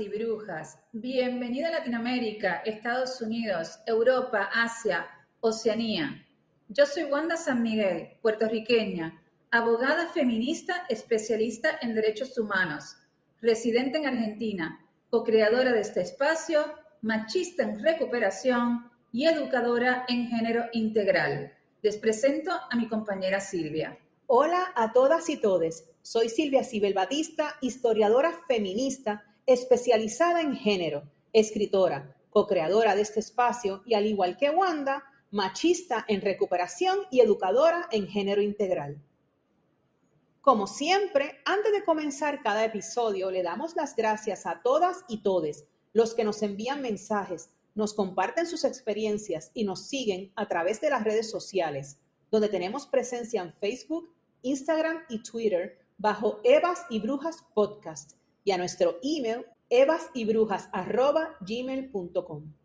y Brujas. Bienvenida a Latinoamérica, Estados Unidos, Europa, Asia, Oceanía. Yo soy Wanda San Miguel, puertorriqueña, abogada feminista especialista en derechos humanos, residente en Argentina, co-creadora de este espacio, machista en recuperación y educadora en género integral. Les presento a mi compañera Silvia. Hola a todas y todes. Soy Silvia Sibel Batista, historiadora feminista especializada en género, escritora, co-creadora de este espacio y al igual que Wanda, machista en recuperación y educadora en género integral. Como siempre, antes de comenzar cada episodio, le damos las gracias a todas y todes los que nos envían mensajes, nos comparten sus experiencias y nos siguen a través de las redes sociales, donde tenemos presencia en Facebook, Instagram y Twitter bajo Evas y Brujas Podcast y a nuestro email evasyBrujas@gmail.com.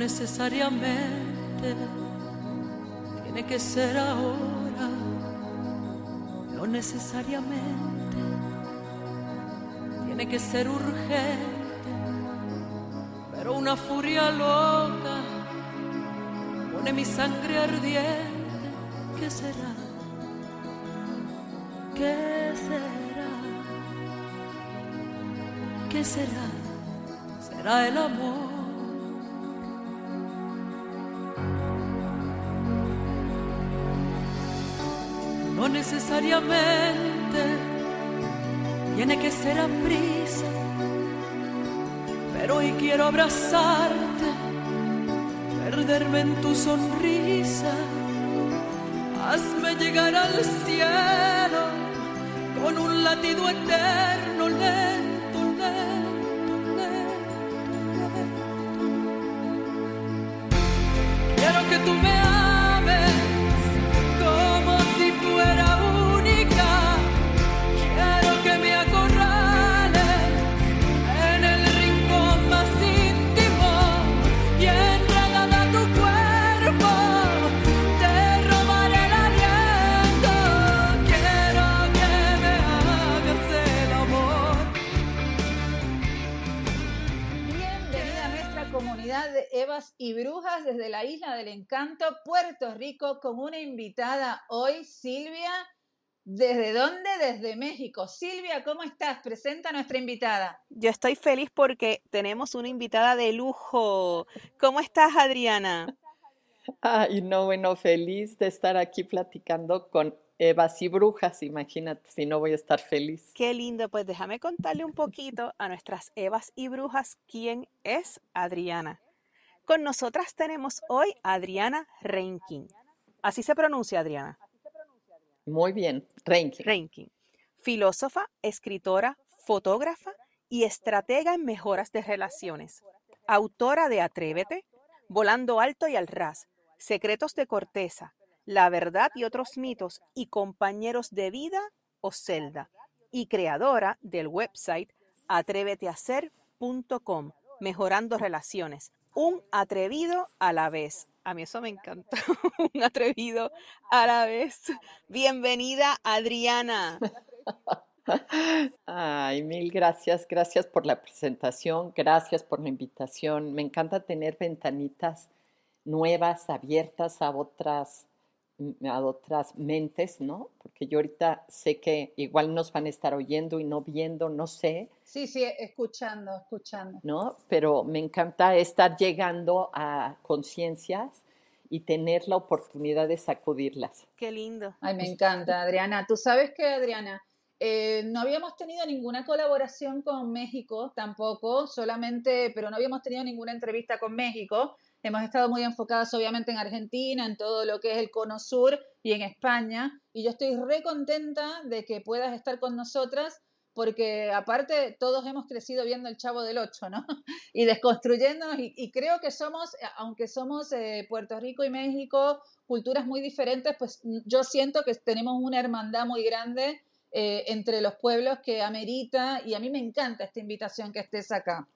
necesariamente tiene que ser ahora, no necesariamente tiene que ser urgente, pero una furia loca pone mi sangre ardiente. ¿Qué será? ¿Qué será? ¿Qué será? ¿Será el amor? Necesariamente. Tiene que ser a prisa, pero hoy quiero abrazarte, perderme en tu sonrisa, hazme llegar al cielo con un latido eterno, lento, lento, lento, lento. Quiero que tú me desde la Isla del Encanto, Puerto Rico, con una invitada hoy, Silvia. ¿Desde dónde? Desde México. Silvia, ¿cómo estás? Presenta a nuestra invitada. Yo estoy feliz porque tenemos una invitada de lujo. ¿Cómo estás, Adriana? Ay, no, bueno, feliz de estar aquí platicando con Evas y Brujas. Imagínate, si no voy a estar feliz. Qué lindo, pues déjame contarle un poquito a nuestras Evas y Brujas quién es Adriana. Con nosotras tenemos hoy a Adriana Reinking. Así se pronuncia, Adriana. Muy bien, ranking. Reinking. Filósofa, escritora, fotógrafa y estratega en mejoras de relaciones. Autora de Atrévete, Volando Alto y al Ras, Secretos de Corteza, La Verdad y otros mitos y Compañeros de Vida o Celda. Y creadora del website atréveteacer.com, mejorando relaciones. Un atrevido a la vez. A mí eso me encanta. Un atrevido a la vez. Bienvenida, Adriana. Ay, mil gracias, gracias por la presentación, gracias por la invitación. Me encanta tener ventanitas nuevas, abiertas a otras, mm, a otras mentes, ¿no? Porque yo ahorita sé que igual nos van a estar oyendo y no viendo, no sé, Sí, sí, escuchando, escuchando. ¿no? Pero me encanta estar llegando a conciencias y tener la oportunidad de sacudirlas. Qué lindo. Ay, me encanta, Adriana. Tú sabes que, Adriana, eh, no habíamos tenido ninguna colaboración con México tampoco, solamente, pero no habíamos tenido ninguna entrevista con México. Hemos estado muy enfocadas obviamente en Argentina, en todo lo que es el cono sur y en España. Y yo estoy re contenta de que puedas estar con nosotras porque aparte todos hemos crecido viendo el Chavo del Ocho, ¿no? Y desconstruyéndonos y, creo que somos, aunque somos eh, Puerto Rico y México, culturas muy diferentes, pues yo siento que tenemos una hermandad muy grande eh, entre los pueblos que amerita y a mí me encanta esta invitación que estés acá.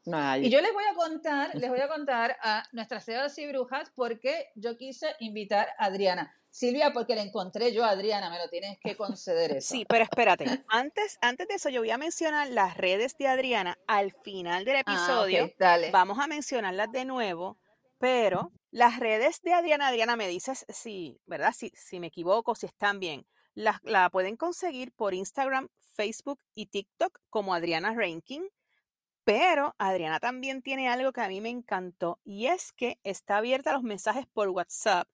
Y yo les voy a contar, les voy a contar a nuestras ciudades y brujas porque yo quise invitar a Adriana. Silvia, porque la encontré yo, Adriana, me lo tienes que conceder eso. Sí, pero espérate, antes, antes de eso yo voy a mencionar las redes de Adriana al final del ah, episodio. Vamos a mencionarlas de nuevo, pero las redes de Adriana, Adriana, me dices si, ¿verdad? Si, si me equivoco, si están bien. La, pueden conseguir por Instagram, Facebook y TikTok como Adriana Ranking. Pero Adriana también tiene algo que a mí me encantó y es que está abierta los mensajes por WhatsApp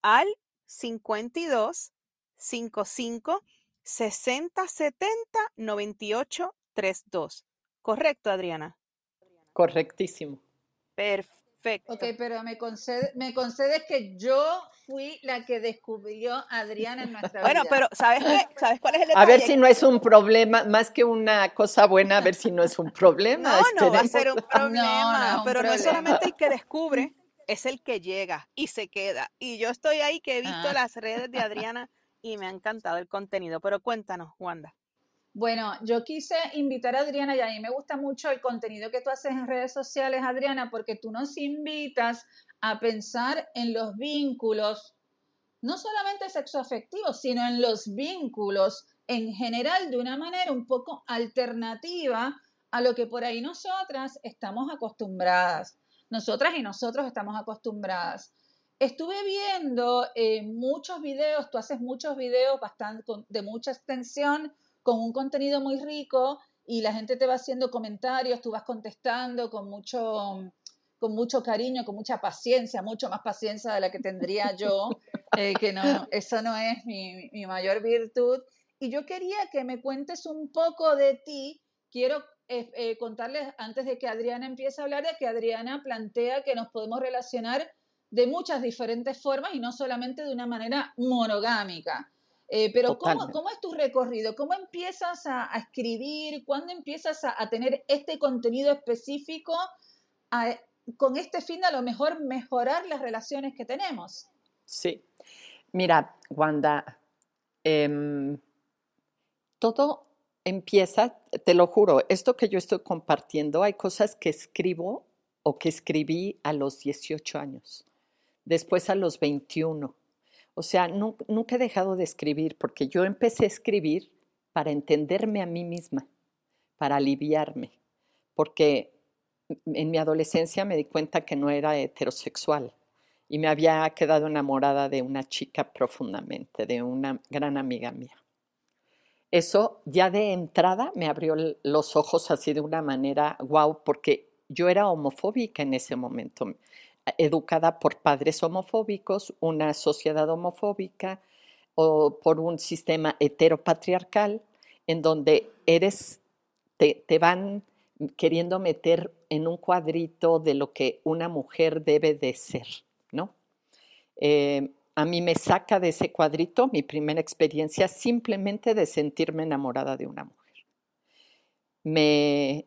al 52 55 60 70 98 32. ¿Correcto, Adriana? Correctísimo. Perfecto. Ok, pero me, concede, me concedes que yo fui la que descubrió a Adriana en nuestra vida. Bueno, pero ¿sabes, qué? ¿sabes cuál es el detalle? A ver si no es un problema, más que una cosa buena, a ver si no es un problema. No, no va a ser un problema, pero no es solamente el que descubre, es el que llega y se queda. Y yo estoy ahí que he visto ah. las redes de Adriana y me ha encantado el contenido. Pero cuéntanos, Wanda. Bueno, yo quise invitar a Adriana y a mí me gusta mucho el contenido que tú haces en redes sociales, Adriana, porque tú nos invitas a pensar en los vínculos, no solamente sexoafectivos, sino en los vínculos en general de una manera un poco alternativa a lo que por ahí nosotras estamos acostumbradas. Nosotras y nosotros estamos acostumbradas. Estuve viendo eh, muchos videos, tú haces muchos videos bastante, de mucha extensión con un contenido muy rico y la gente te va haciendo comentarios, tú vas contestando con mucho, con mucho cariño, con mucha paciencia, mucho más paciencia de la que tendría yo, eh, que no, eso no es mi, mayor virtud. Y yo quería que me cuentes un poco de ti. Quiero eh, eh, contarles, antes de que Adriana empiece a hablar, de que Adriana plantea que nos podemos relacionar de muchas diferentes formas y no solamente de una manera monogámica. Eh, pero ¿cómo, ¿cómo, es tu recorrido? ¿Cómo empiezas a, escribir? ¿Cuándo empiezas a, tener este contenido específico con este fin de a lo mejor mejorar las relaciones que tenemos? Sí. Mira, Wanda, em, todo empieza, te lo juro, esto que yo estoy compartiendo, hay cosas que escribo o que escribí a los 18 años, después a los 21 o sea, nunca he dejado de escribir porque yo empecé a escribir para entenderme a mí misma, para aliviarme, porque en mi adolescencia me di cuenta que no era heterosexual y me había quedado enamorada de una chica profundamente, de una gran amiga mía. Eso ya de entrada me abrió los ojos así de una manera guau, porque yo era homofóbica en ese momento educada por padres homofóbicos, una sociedad homofóbica o por un sistema heteropatriarcal en donde eres, te, van queriendo meter en un cuadrito de lo que una mujer debe de ser, ¿no? Eh, a mí me saca de ese cuadrito mi primera experiencia simplemente de sentirme enamorada de una mujer. Me,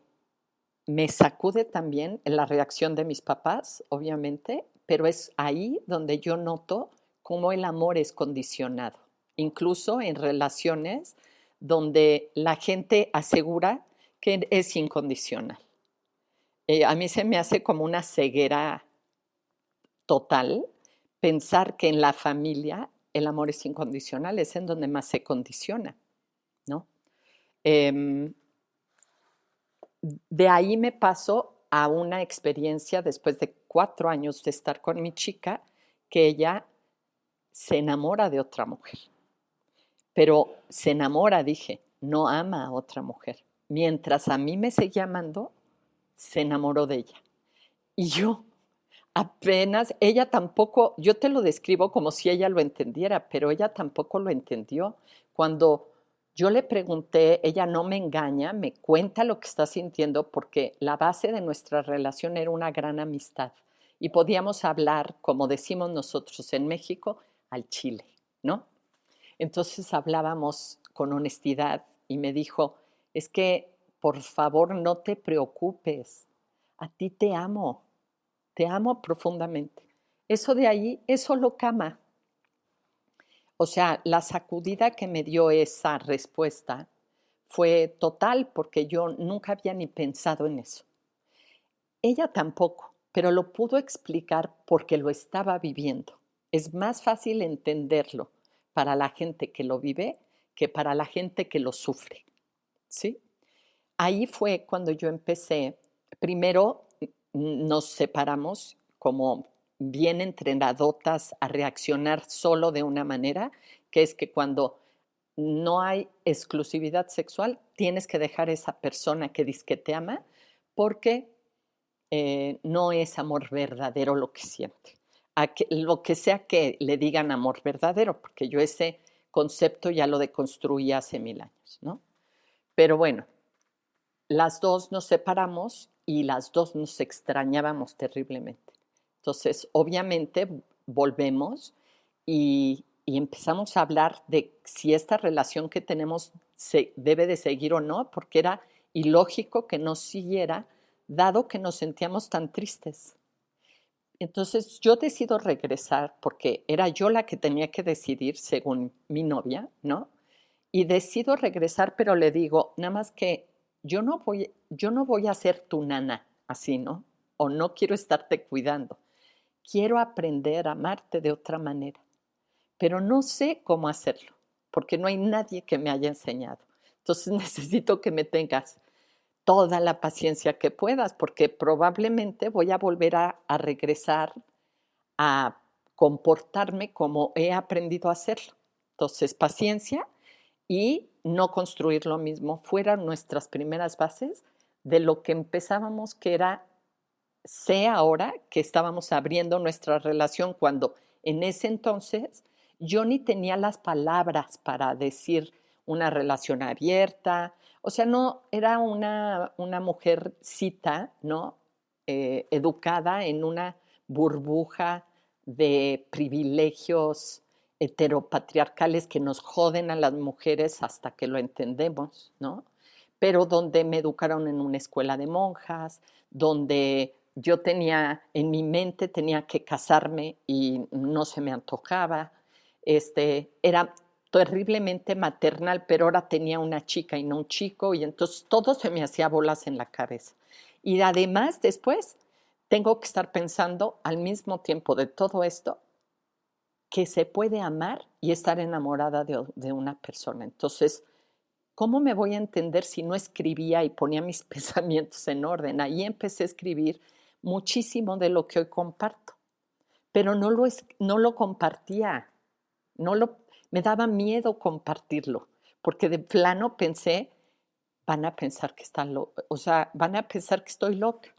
me sacude también la reacción de mis papás, obviamente, pero es ahí donde yo noto cómo el amor es condicionado, incluso en relaciones donde la gente asegura que es incondicional. Eh, a mí se me hace como una ceguera total pensar que en la familia el amor es incondicional, es en donde más se condiciona, ¿no? Em, de ahí me paso a una experiencia después de cuatro años de estar con mi chica, que ella se enamora de otra mujer. Pero se enamora, dije, no ama a otra mujer. Mientras a mí me seguía amando, se enamoró de ella. Y yo apenas, ella tampoco, yo te lo describo como si ella lo entendiera, pero ella tampoco lo entendió. Cuando Yo le pregunté, ella no me engaña, me cuenta lo que está sintiendo porque la base de nuestra relación era una gran amistad y podíamos hablar, como decimos nosotros en México, al chile, ¿no? Entonces hablábamos con honestidad y me dijo, es que por favor no te preocupes, a ti te amo, te amo profundamente. Eso de ahí es solo cama. O sea, la sacudida que me dio esa respuesta fue total porque yo nunca había ni pensado en eso. Ella tampoco, pero lo pudo explicar porque lo estaba viviendo. Es más fácil entenderlo para la gente que lo vive que para la gente que lo sufre. ¿Sí? Ahí fue cuando yo empecé, primero nos separamos como bien entrenadotas a reaccionar solo de una manera, que es que cuando no hay exclusividad sexual, tienes que dejar a esa persona que dice que te ama porque eh, no es amor verdadero lo que siente. A que, lo que sea que le digan amor verdadero, porque yo ese concepto ya lo deconstruí hace mil años, ¿no? Pero bueno, las dos nos separamos y las dos nos extrañábamos terriblemente. Entonces, obviamente, volvemos y, empezamos a hablar de si esta relación que tenemos se debe de seguir o no, porque era ilógico que no siguiera, dado que nos sentíamos tan tristes. Entonces yo decido regresar porque era yo la que tenía que decidir según mi novia, ¿no? Y decido regresar, pero le digo, nada más que yo no voy, yo no voy a ser tu nana, así, ¿no? O no quiero estarte cuidando quiero aprender a amarte de otra manera, pero no sé cómo hacerlo, porque no hay nadie que me haya enseñado. Entonces necesito que me tengas toda la paciencia que puedas, porque probablemente voy a volver a, regresar a comportarme como he aprendido a hacerlo. Entonces, paciencia y no construir lo mismo fueran nuestras primeras bases de lo que empezábamos, que era sé ahora que estábamos abriendo nuestra relación cuando en ese entonces yo ni tenía las palabras para decir una relación abierta, o sea, no era una, una mujercita, ¿no? Eh, educada en una burbuja de privilegios heteropatriarcales que nos joden a las mujeres hasta que lo entendemos, ¿no? Pero donde me educaron en una escuela de monjas, donde yo tenía, en mi mente tenía que casarme y no se me antojaba. Este, era terriblemente maternal, pero ahora tenía una chica y no un chico, y entonces todo se me hacía bolas en la cabeza. Y además, después, tengo que estar pensando al mismo tiempo de todo esto, que se puede amar y estar enamorada de, una persona. Entonces, ¿cómo me voy a entender si no escribía y ponía mis pensamientos en orden? Ahí empecé a escribir muchísimo de lo que hoy comparto, pero no lo, no lo compartía, no lo, me daba miedo compartirlo, porque de plano pensé, van a pensar que está loca, o sea, van a pensar que estoy loca.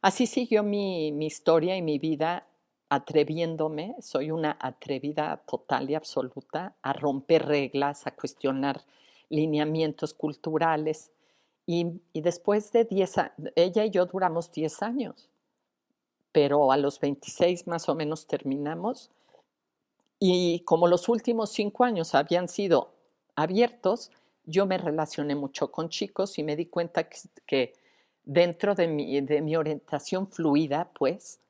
Así siguió mi, mi historia y mi vida atreviéndome, soy una atrevida total y absoluta a romper reglas, a cuestionar lineamientos culturales, y, después de 10 años, ella y yo duramos 10 años, pero a los 26 más o menos terminamos. Y como los últimos 5 años habían sido abiertos, yo me relacioné mucho con chicos y me di cuenta que, dentro de mi, de mi orientación fluida, pues,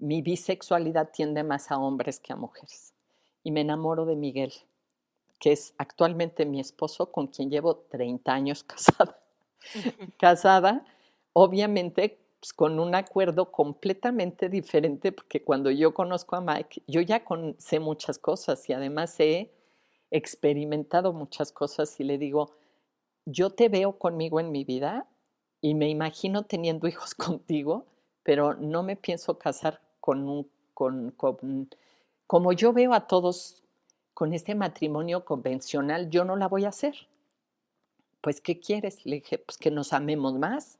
mi bisexualidad tiende más a hombres que a mujeres. Y me enamoro de Miguel, que es actualmente mi esposo con quien llevo 30 años casada casada, obviamente pues, con un acuerdo completamente diferente, porque cuando yo conozco a Mike, yo ya sé muchas cosas y además he experimentado muchas cosas y le digo, yo te veo conmigo en mi vida y me imagino teniendo hijos contigo, pero no me pienso casar con un, con, con, como yo veo a todos con este matrimonio convencional, yo no la voy a hacer pues, ¿qué quieres? Le dije, pues que nos amemos más,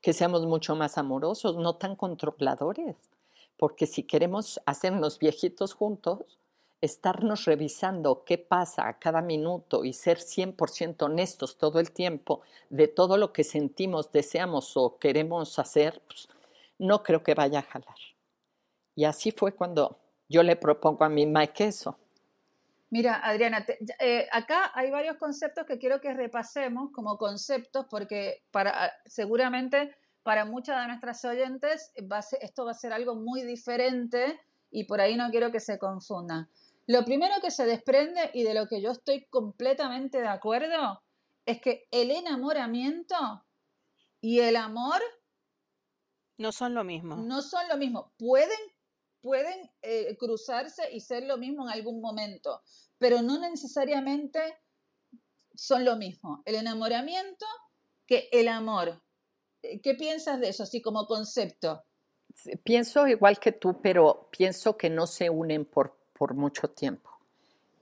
que seamos mucho más amorosos, no tan controladores, porque si queremos hacernos viejitos juntos, estarnos revisando qué pasa a cada minuto y ser 100% honestos todo el tiempo de todo lo que sentimos, deseamos o queremos hacer, pues, no creo que vaya a jalar. Y así fue cuando yo le propongo a mi Mike eso. Mira, Adriana, eh, acá hay varios conceptos que quiero que repasemos como conceptos porque para, seguramente para muchas de nuestras oyentes esto va a ser algo muy diferente y por ahí no quiero que se confundan. Lo primero que se desprende y de lo que yo estoy completamente de acuerdo es que el enamoramiento y el amor no son lo mismo. No son lo mismo. Pueden, pueden eh, cruzarse y ser lo mismo en algún momento, pero no necesariamente son lo mismo. El enamoramiento que el amor. Eh, ¿Qué piensas de eso, así como concepto? Pienso igual que tú, pero pienso que no se unen por por mucho tiempo.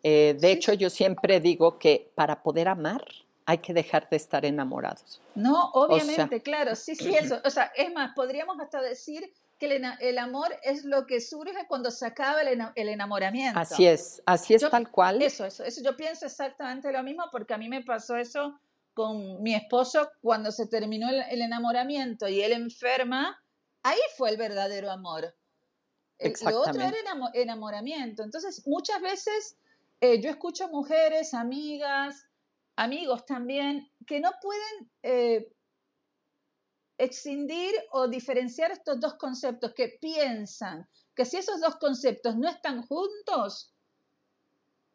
Eh, de hecho, yo siempre digo que para poder amar hay que dejar de estar enamorados. No, obviamente, claro, sí, sí, eso. O sea, es más, podríamos hasta decir que el, amor es lo que surge cuando se acaba el, enamoramiento. Así es, así es tal cual. Eso, eso, eso. Yo pienso exactamente lo mismo porque a mí me pasó eso con mi esposo cuando se terminó el enamoramiento y él enferma. Ahí fue el verdadero amor. Lo otro era enamoramiento. Entonces, muchas veces eh, yo escucho mujeres, amigas, amigos también, que no pueden eh, excindir o diferenciar estos dos conceptos, que piensan que si esos dos conceptos no están juntos,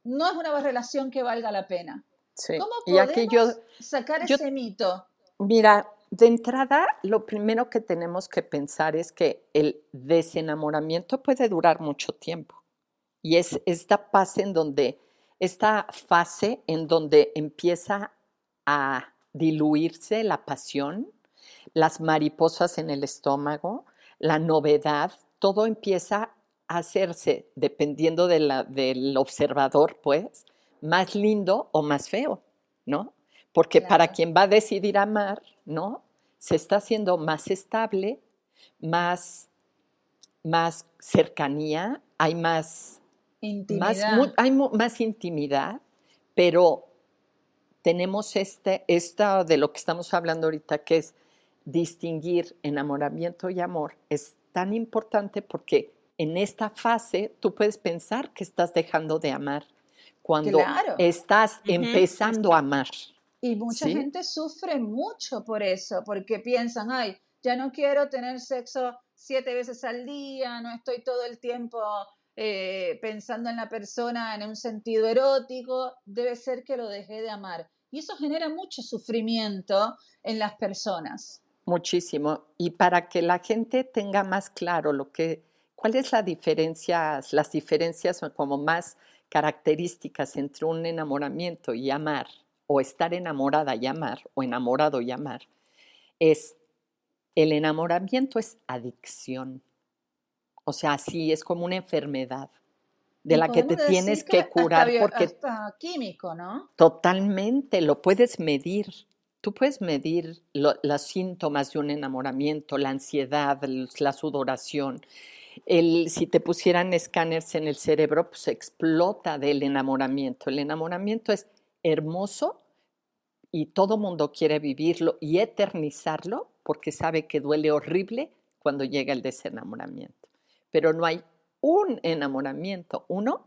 no es una relación que valga la pena. ¿Cómo podemos sacar ese mito? Mira, de entrada, lo primero que tenemos que pensar es que el desenamoramiento puede durar mucho tiempo. Y es esta fase en donde, esta fase en donde empieza a diluirse la pasión, las mariposas en el estómago, la novedad, todo empieza a hacerse, dependiendo del observador, pues, más lindo o más feo, ¿no? Porque para quien va a decidir amar, ¿no? Se está haciendo más estable, más, más cercanía, hay más intimidad. hay más intimidad, pero tenemos este, esta de lo que estamos hablando ahorita, que es distinguir enamoramiento y amor, es tan importante porque en esta fase tú puedes pensar que estás dejando de amar cuando estás empezando a amar. Y mucha gente sufre mucho por eso, porque piensan, ay, ya no quiero tener sexo siete veces al día, no estoy todo el tiempo eh, pensando en la persona en un sentido erótico, debe ser que lo dejé de amar. Y eso genera mucho sufrimiento en las personas. Muchísimo. Y para que la gente tenga más claro lo que, cuáles la diferencia, las diferencias como más características entre un enamoramiento y amar o estar enamorada y amar, o enamorado y amar, es el enamoramiento es adicción. O sea, sí, es como una enfermedad de la que te tienes que, curar porque hasta químico, ¿no? Totalmente, lo puedes medir. Tú puedes medir los síntomas de un enamoramiento, la ansiedad, la sudoración. El, si te pusieran escáneres en el cerebro, pues explota del enamoramiento. El enamoramiento es hermoso y todo mundo quiere vivirlo y eternizarlo porque sabe que duele horrible cuando llega el desenamoramiento. Pero no hay un enamoramiento, uno,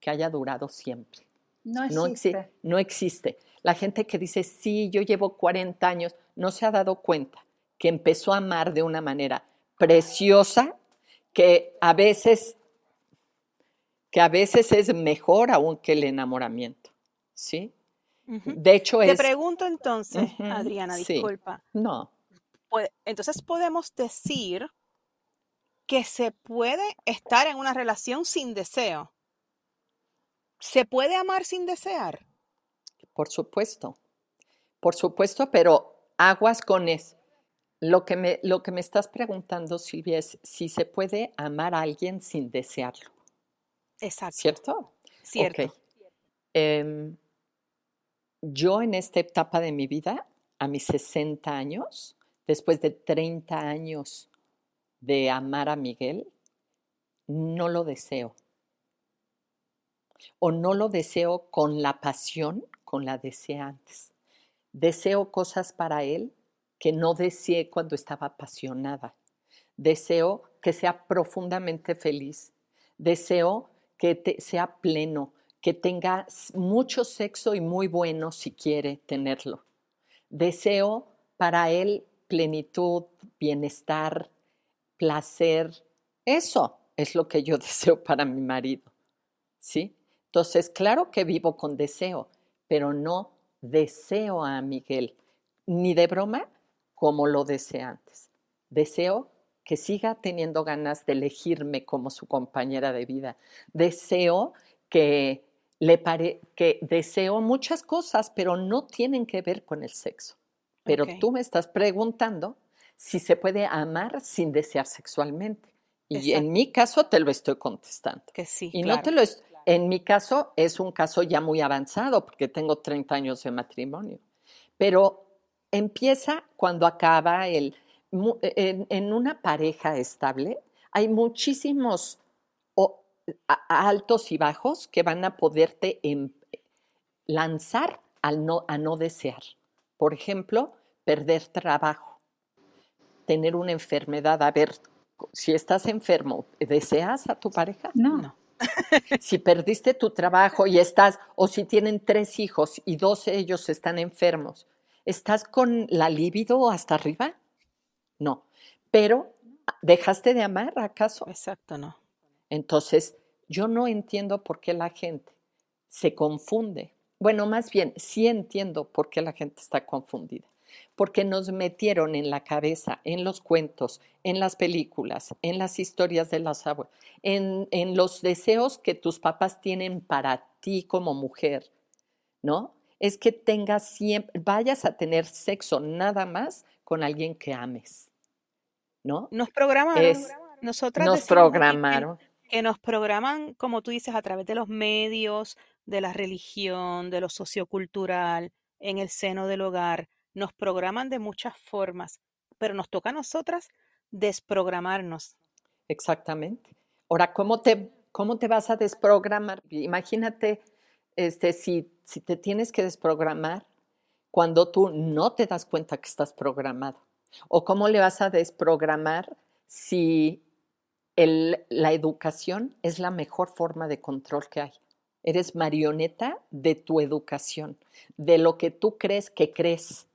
que haya durado siempre. No existe. No, existe. La gente que dice, sí, yo llevo 40 años, no se ha dado cuenta que empezó a amar de una manera preciosa, que a veces, que a veces es mejor aún que el enamoramiento. ¿sí? De hecho, Te pregunto entonces, Adriana, disculpa. No. Entonces podemos decir que se puede estar en una relación sin deseo. ¿Se puede amar sin desear? Por supuesto, por supuesto, pero aguas con eso. Lo que me, lo que me estás preguntando, Silvia, es si se puede amar a alguien sin desearlo. Exacto. ¿Cierto? Cierto. Em, yo en esta etapa de mi vida, a mis 60 años, después de 30 años de amar a Miguel, no lo deseo. o no lo deseo con la pasión la deseé antes. Deseo cosas para él que no deseé cuando estaba apasionada. Deseo que sea profundamente feliz. Deseo que sea pleno, que tenga mucho sexo y muy bueno si quiere tenerlo. Deseo para él plenitud, bienestar, placer. Eso es lo que yo deseo para mi marido. ¿Sí? Entonces, claro que vivo con deseo, pero no deseo a Miguel, ni de broma como lo deseé antes. Deseo que siga teniendo ganas de elegirme como su compañera de vida. Deseo que le pare que deseo muchas cosas, pero no tienen que ver con el sexo. Pero tú me estás preguntando si se puede amar sin desear sexualmente. Y en mi caso te lo estoy contestando. Que sí. Y no te lo en mi caso es un caso ya muy avanzado porque tengo 30 años de matrimonio. Pero empieza cuando acaba el en, una pareja estable hay muchísimos altos y bajos que van a poderte em, lanzar al no, a no desear. Por ejemplo, perder trabajo, tener una enfermedad. A ver, si estás enfermo, ¿deseas a tu pareja? No. Si perdiste tu trabajo y estás, o si tienen tres hijos y dos de ellos están enfermos, ¿estás con la libido hasta arriba? No. Pero, ¿dejaste de amar acaso? Exacto, no. Entonces, yo no entiendo por qué la gente se confunde. Bueno, más bien, sí entiendo por qué la gente está confundida. Porque nos metieron en la cabeza, en los cuentos, en las películas, en las historias de las abuelas, en, en los deseos que tus papás tienen para ti como mujer, ¿no? Es que tengas siempre, vayas a tener sexo nada más con alguien que ames, ¿no? Nos programaron. Nosotras nos programaron que nos programan, como tú dices, a través de los medios, de la religión, de lo sociocultural, en el seno del hogar, nos programan de muchas formas, pero nos toca a nosotras desprogramarnos. Exactamente. Ahora, ¿cómo te, cómo te vas a desprogramar? Imagínate este, si, si te tienes que desprogramar cuando tú no te das cuenta que estás programado. ¿O cómo le vas a desprogramar si la educación es la mejor forma de control que hay. Eres marioneta de tu educación, de lo que tú crees que crees,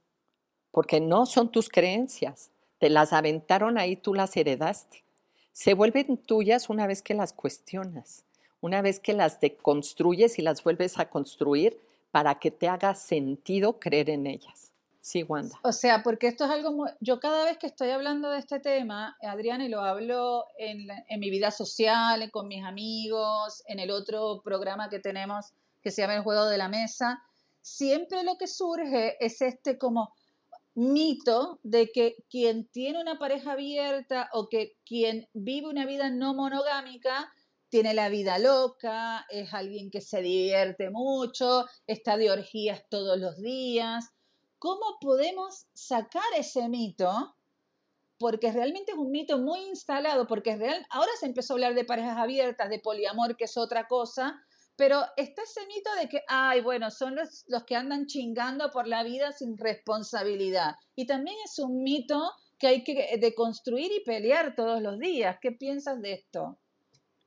porque no son tus creencias, te las aventaron ahí, tú las heredaste. Se vuelven tuyas una vez que las cuestionas, una vez que las deconstruyes y las vuelves a construir para que te haga sentido creer en ellas. Sí, Wanda. O sea, porque esto es algo muy... Yo cada vez que estoy hablando de este tema, Adriana, y lo hablo en, en, mi vida social, con mis amigos, en el otro programa que tenemos que se llama El Juego de la Mesa, siempre lo que surge es este como mito de que quien tiene una pareja abierta o que quien vive una vida no monogámica tiene la vida loca, es alguien que se divierte mucho, está de orgías todos los días ¿Cómo podemos sacar ese mito? Porque realmente es un mito muy instalado, porque real, ahora se empezó a hablar de parejas abiertas, de poliamor, que es otra cosa, pero está ese mito de que, ay, bueno, son los, los que andan chingando por la vida sin responsabilidad. Y también es un mito que hay que deconstruir y pelear todos los días. ¿Qué piensas de esto?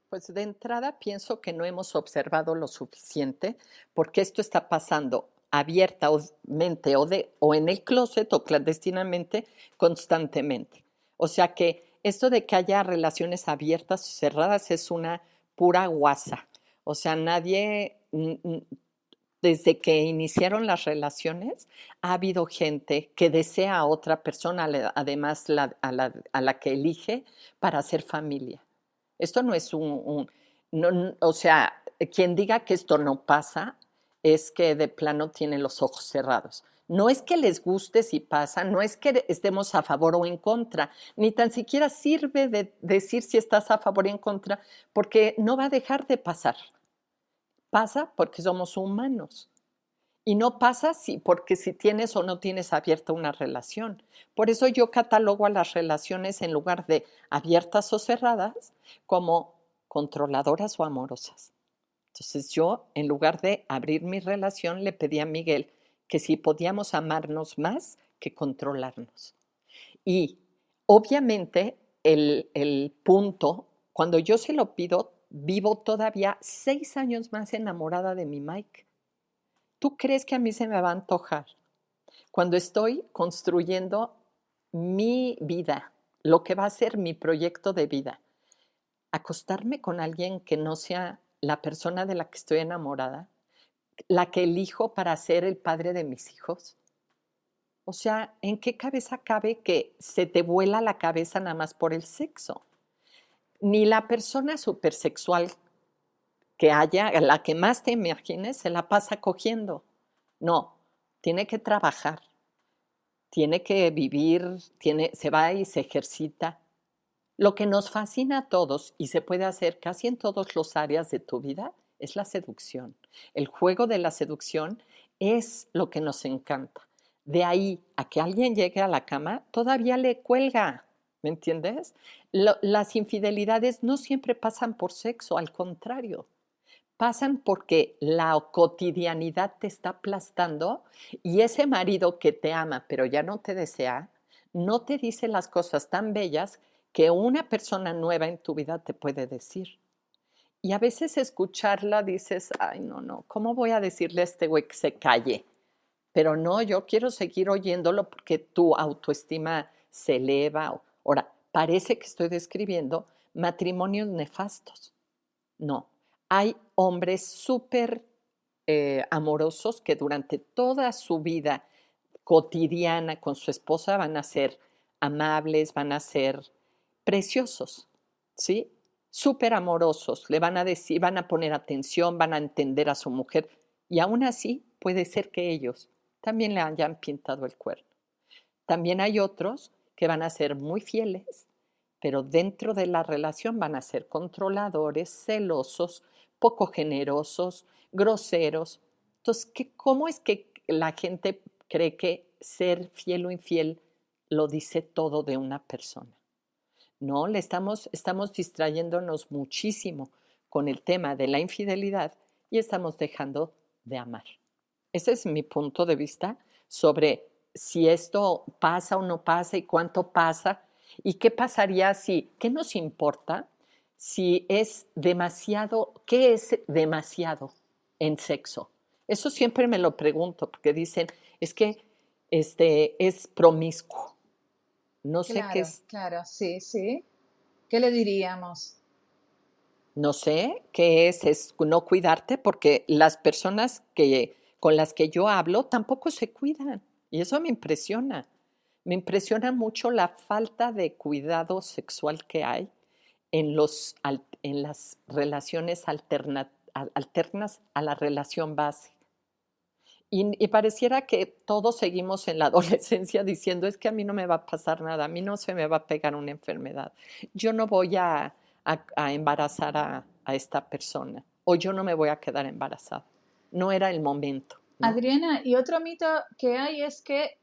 Pues de entrada pienso que no hemos observado lo suficiente porque esto está pasando abiertamente o, de, o en el closet o clandestinamente constantemente. O sea que esto de que haya relaciones abiertas o cerradas es una pura guasa. O sea, nadie, desde que iniciaron las relaciones, ha habido gente que desea a otra persona, además a, la, que elige, para hacer familia. Esto no es un, o sea, quien diga que esto no pasa, es que de plano tienen los ojos cerrados. No es que les guste si pasa, no es que estemos a favor o en contra, ni tan siquiera sirve de decir si estás a favor o en contra, porque no va a dejar de pasar. Pasa porque somos humanos. Y no pasa si, porque si tienes o no tienes abierta una relación. Por eso yo catalogo a las relaciones en lugar de abiertas o cerradas como controladoras o amorosas. Entonces yo, en lugar de abrir mi relación, le pedí a Miguel que si podíamos amarnos más que controlarnos. Y obviamente el, el punto, cuando yo se lo pido, vivo todavía seis años más enamorada de mi Mike. ¿Tú crees que a mí se me va a antojar? Cuando estoy construyendo mi vida, lo que va a ser mi proyecto de vida, acostarme con alguien que no sea la persona de la que estoy enamorada, la que elijo para ser el padre de mis hijos. O sea, ¿en qué cabeza cabe que se te vuela la cabeza nada más por el sexo? Ni la persona supersexual que haya, la que más te imagines, se la pasa cogiendo. No, tiene que trabajar, tiene que vivir, tiene, se va y se ejercita. Lo que nos fascina a todos y se puede hacer casi en todas las áreas de tu vida es la seducción. El juego de la seducción es lo que nos encanta. De ahí a que alguien llegue a la cama, todavía le cuelga, ¿me entiendes? las infidelidades no siempre pasan por sexo, al contrario, pasan porque la cotidianidad te está aplastando y ese marido que te ama pero ya no te desea, no te dice las cosas tan bellas que una persona nueva en tu vida te puede decir. Y a veces escucharla dices, ay, no, no, ¿cómo voy a decirle a este güey que se calle? Pero no, yo quiero seguir oyéndolo porque tu autoestima se eleva. Parece que estoy describiendo matrimonios nefastos. No, hay hombres súper eh, amorosos que durante toda su vida cotidiana con su esposa van a ser amables, van a ser preciosos, ¿sí? súper amorosos, le van a decir, van a poner atención, van a entender a su mujer y aún así puede ser que ellos también le hayan pintado el cuerno. También hay otros que van a ser muy fieles, pero dentro de la relación van a ser controladores, celosos, poco generosos, groseros. Entonces, ¿qué, ¿cómo es que la gente cree que ser fiel o infiel lo dice todo de una persona? No, le estamos, estamos distrayéndonos muchísimo con el tema de la infidelidad y estamos dejando de amar. Ese es mi punto de vista sobre si esto pasa o no pasa y cuánto pasa y qué pasaría si, ¿qué nos importa si es demasiado, qué es demasiado en sexo? Eso siempre me lo pregunto porque dicen, es que este es promiscuo. No sé qué es. Claro, sí, sí. ¿Qué le diríamos? No sé qué es, es no cuidarte, porque las personas que, con las que yo hablo tampoco se cuidan. Y eso me impresiona. Me impresiona mucho la falta de cuidado sexual que hay en, los, en las relaciones alternas a la relación base. Y, pareciera que todos seguimos en la adolescencia diciendo, es que a mí no me va a pasar nada, a mí no se me va a pegar una enfermedad, yo no voy a, embarazar a, esta persona o yo no me voy a quedar embarazada. No era el momento. Adriana, y otro mito que hay es que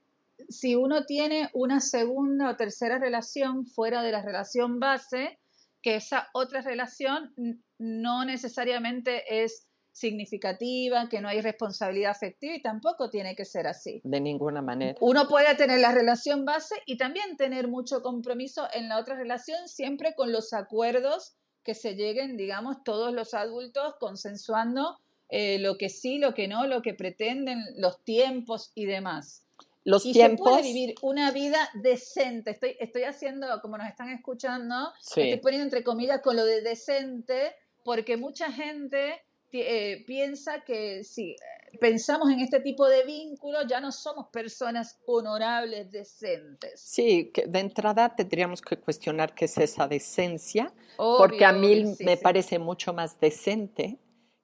si uno tiene una segunda o tercera relación fuera de la relación base, que esa otra relación no necesariamente es significativa, que no hay responsabilidad afectiva y tampoco tiene que ser así. De ninguna manera. Uno puede tener la relación base y también tener mucho compromiso en la otra relación, siempre con los acuerdos que se lleguen, digamos, todos los adultos consensuando eh, lo que sí, lo que no, lo que pretenden, los tiempos y demás. Los y tiempos. se puede vivir una vida decente. Estoy, estoy haciendo, como nos están escuchando, estoy poniendo entre comillas con lo de decente, porque mucha gente eh, piensa que si pensamos en este tipo de vínculos, ya no somos personas honorables, decentes. Sí, que de entrada tendríamos que cuestionar qué es esa decencia, porque a mí me parece mucho más decente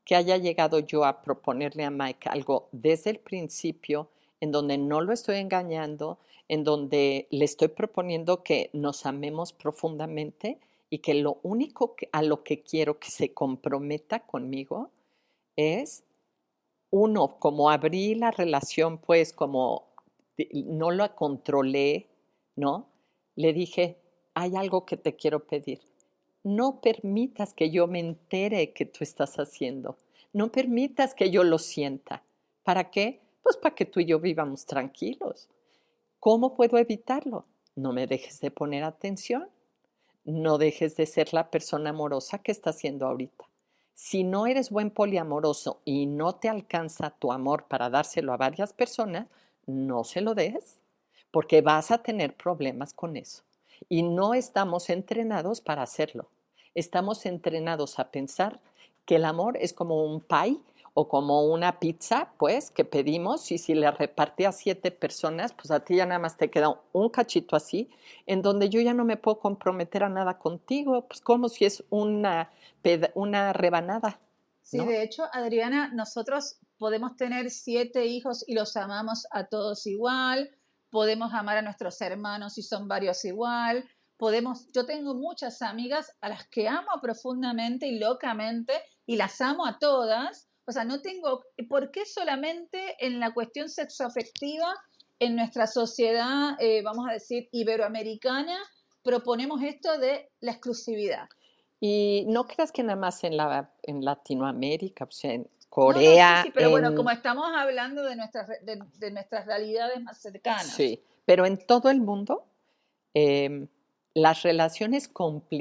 que haya llegado yo a proponerle a Mike algo desde el principio, en donde no lo estoy engañando, en donde le estoy proponiendo que nos amemos profundamente y que lo único a lo que quiero que se comprometa conmigo es, uno, como abrí la relación, pues como no la controlé, ¿no? Le dije, hay algo que te quiero pedir. No permitas que yo me entere que tú estás haciendo. No permitas que yo lo sienta. ¿Para qué? Pues para que tú y yo vivamos tranquilos. ¿Cómo puedo evitarlo? No me dejes de poner atención. No dejes de ser la persona amorosa que estás siendo ahorita. Si no eres buen poliamoroso y no te alcanza tu amor para dárselo a varias personas, no se lo des, porque vas a tener problemas con eso. Y no estamos entrenados para hacerlo. Estamos entrenados a pensar que el amor es como un pie o como una pizza, pues, que pedimos y si le repartí a siete personas, pues a ti ya nada más te queda un cachito así, en donde yo ya no me puedo comprometer a nada contigo, pues como si es una, una rebanada. Sí, de hecho, Adriana, nosotros podemos tener siete hijos y los amamos a todos igual, podemos amar a nuestros hermanos si son varios igual, podemos, yo tengo muchas amigas a las que amo profundamente y locamente y las amo a todas, o sea, no tengo, ¿por qué solamente en la cuestión sexoafectiva en nuestra sociedad, eh, vamos a decir, iberoamericana, proponemos esto de la exclusividad? Y no creas que nada más en, la, en Latinoamérica, o sea, en Corea. sí, pero bueno, como estamos hablando de nuestras, de, nuestras realidades más cercanas. Sí, pero en todo el mundo em, las relaciones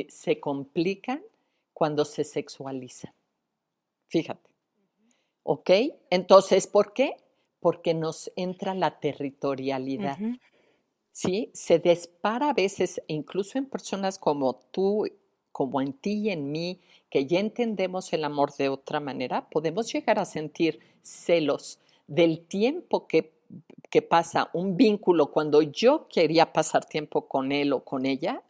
se complican cuando se sexualizan. Fíjate. ¿Ok? Entonces, ¿por qué? Porque nos entra la territorialidad. ¿Sí? Se dispara a veces, incluso en personas como tú, como en ti y en mí, que ya entendemos el amor de otra manera, podemos llegar a sentir celos del tiempo que, que pasa un vínculo cuando yo quería pasar tiempo con él o con ella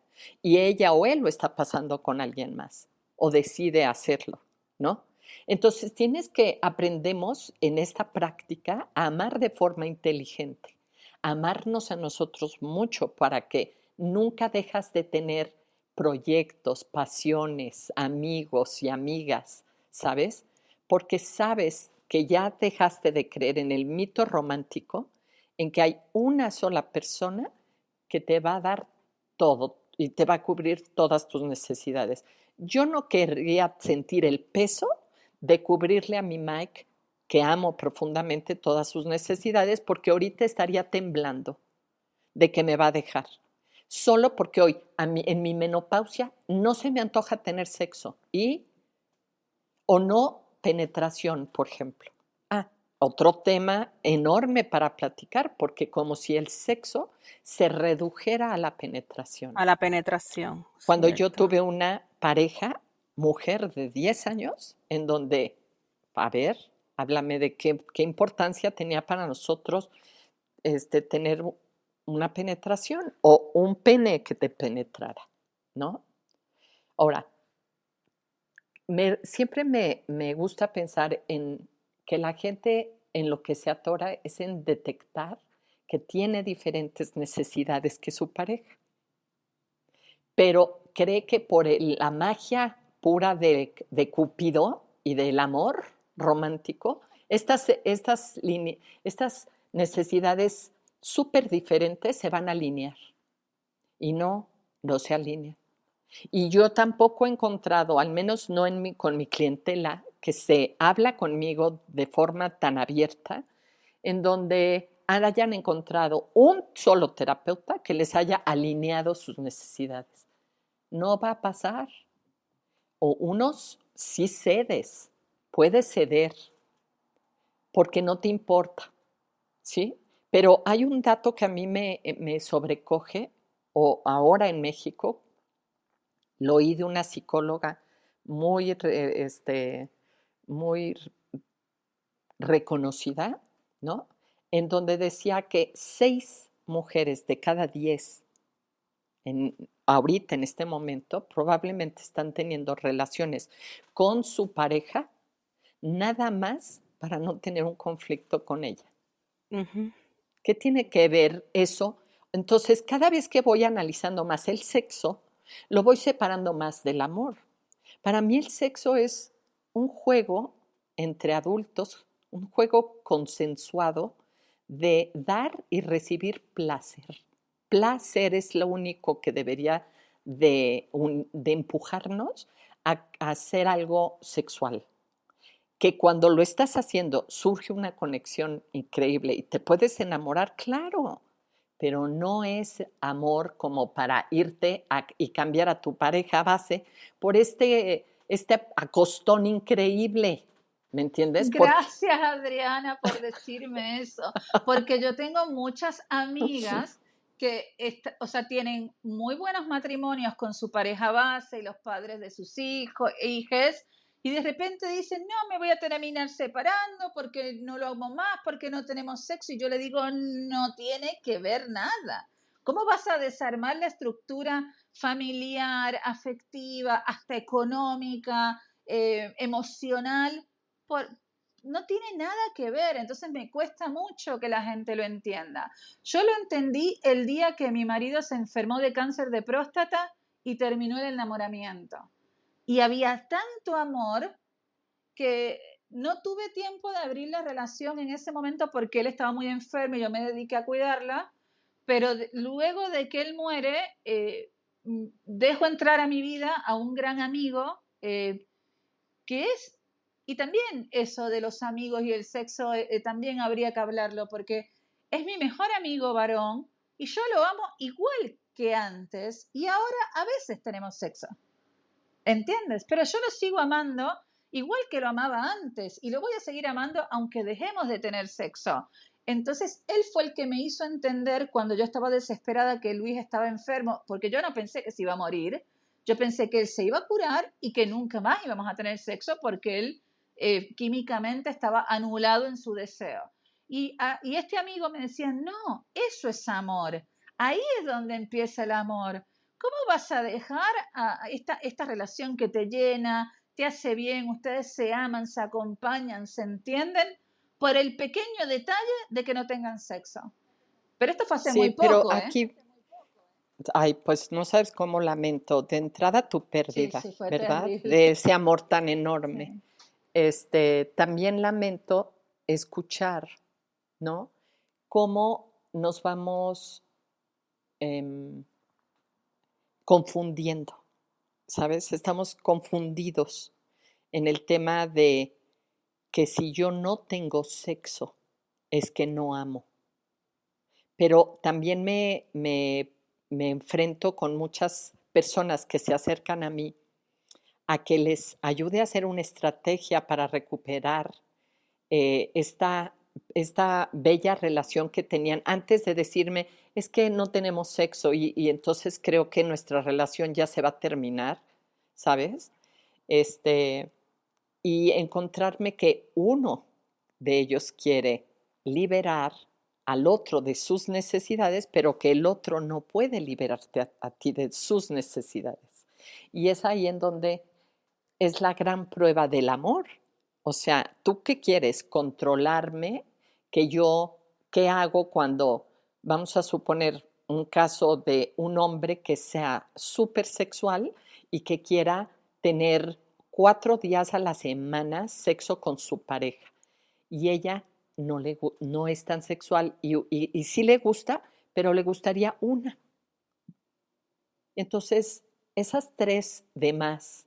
y ella o él lo está pasando con alguien más o decide hacerlo, ¿no? Entonces tienes que aprendemos en esta práctica a amar de forma inteligente, amarnos a nosotros mucho para que nunca dejas de tener proyectos, pasiones, amigos y amigas, ¿sabes? Porque sabes que ya dejaste de creer en el mito romántico, en que hay una sola persona que te va a dar todo y te va a cubrir todas tus necesidades. Yo no querría sentir el peso de cubrirle a mi Mike, que amo profundamente todas sus necesidades, porque ahorita estaría temblando de que me va a dejar. Solo porque hoy, en mi menopausia, no se me antoja tener sexo y o no penetración, por ejemplo. Otro tema enorme para platicar, porque como si el sexo se redujera a la penetración. A la penetración. Cuando yo tuve una pareja mujer de 10 años en donde, a ver, háblame de qué, importancia tenía para nosotros este, tener una penetración o un pene que te penetrara, ¿no? Ahora, siempre me, me gusta pensar en que la gente en lo que se atora es en detectar que tiene diferentes necesidades que su pareja, pero cree que por la magia pura de, de Cupido y del amor romántico, estas, estas, estas necesidades súper diferentes se van a alinear. Y no, no se alinean. Y yo tampoco he encontrado, al menos no en mi, con mi clientela, que se habla conmigo de forma tan abierta, en donde hayan encontrado un solo terapeuta que les haya alineado sus necesidades. No va a pasar o unos sí cedes, puedes ceder porque no te importa, ¿sí? Pero hay un dato que a mí me, eh, me sobrecoge, o ahora en México, lo oí de una psicóloga muy, este, muy reconocida, ¿no? En donde decía que seis mujeres de cada diez en, ahorita, en este momento, probablemente están teniendo relaciones con su pareja nada más para no tener un conflicto con ella. ¿Qué tiene que ver eso? Entonces, cada vez que voy analizando más el sexo, lo voy separando más del amor. Para mí el sexo es un juego entre adultos, un juego consensuado de dar y recibir placer placer es lo único que debería de, empujarnos a, hacer algo sexual. que cuando lo estás haciendo surge una conexión increíble y te puedes enamorar, claro, pero no es amor como para irte y cambiar a tu pareja base por este, este acostón increíble. ¿Me entiendes? Gracias, Adriana, por decirme eso, porque yo tengo muchas amigas que, o sea, tienen muy buenos matrimonios con su pareja base y los padres de sus hijos e hijas, y de repente dicen, no, me voy a terminar separando porque no lo amo más, porque no tenemos sexo. Y yo le digo, no tiene que ver nada. ¿Cómo vas a desarmar la estructura familiar, afectiva, hasta económica, eh, emocional? Por, no tiene nada que ver, entonces me cuesta mucho que la gente lo entienda. Yo lo entendí el día que mi marido se enfermó de cáncer de próstata y terminó el enamoramiento. Y había tanto amor que no tuve tiempo de abrir la relación en ese momento porque él estaba muy enfermo y yo me dediqué a cuidarla, pero luego de que él muere, eh, dejo entrar a mi vida a un gran amigo eh, que es, y también eso de los amigos y el sexo, eh, también habría que hablarlo porque es mi mejor amigo varón y yo lo amo igual que antes y ahora a veces tenemos sexo. ¿Entiendes? Pero yo lo sigo amando igual que lo amaba antes y lo voy a seguir amando aunque dejemos de tener sexo. Entonces, él fue el que me hizo entender cuando yo estaba desesperada que Luis estaba enfermo, porque yo no pensé que se iba a morir, yo pensé que él se iba a curar y que nunca más íbamos a tener sexo porque él eh, químicamente estaba anulado en su deseo. Y, ah, y este amigo me decía, no, eso es amor, ahí es donde empieza el amor. ¿Cómo vas a dejar a esta relación que te llena, te hace bien, ustedes se aman, se acompañan, se entienden, por el pequeño detalle de que no tengan sexo? Pero esto fue hace muy poco. Pero ¿eh? aquí, ay, pues no sabes cómo lamento. De entrada tu pérdida, ¿verdad? De ese amor tan enorme. Este, también lamento escuchar, ¿no? Cómo nos vamos em, confundiendo, ¿sabes? Estamos confundidos en el tema de que si yo no tengo sexo, es que no amo. Pero también me, me, me enfrento con muchas personas que se acercan a mí a que les ayude a hacer una estrategia para recuperar eh, esta esta bella relación que tenían antes de decirme, es que no tenemos sexo y, entonces creo que nuestra relación ya se va a terminar, ¿sabes? Este, y encontrarme que uno de ellos quiere liberar al otro de sus necesidades, pero que el otro no puede liberarte a, ti de sus necesidades. Y es ahí en donde es la gran prueba del amor, o sea, ¿tú qué quieres? ¿Controlarme? ¿Que yo qué hago cuando, vamos a suponer un caso de un hombre que sea súper sexual y que quiera tener cuatro días a la semana sexo con su pareja? Y ella no, le, no es tan sexual y, y, sí le gusta, pero le gustaría una. Entonces, esas tres demás,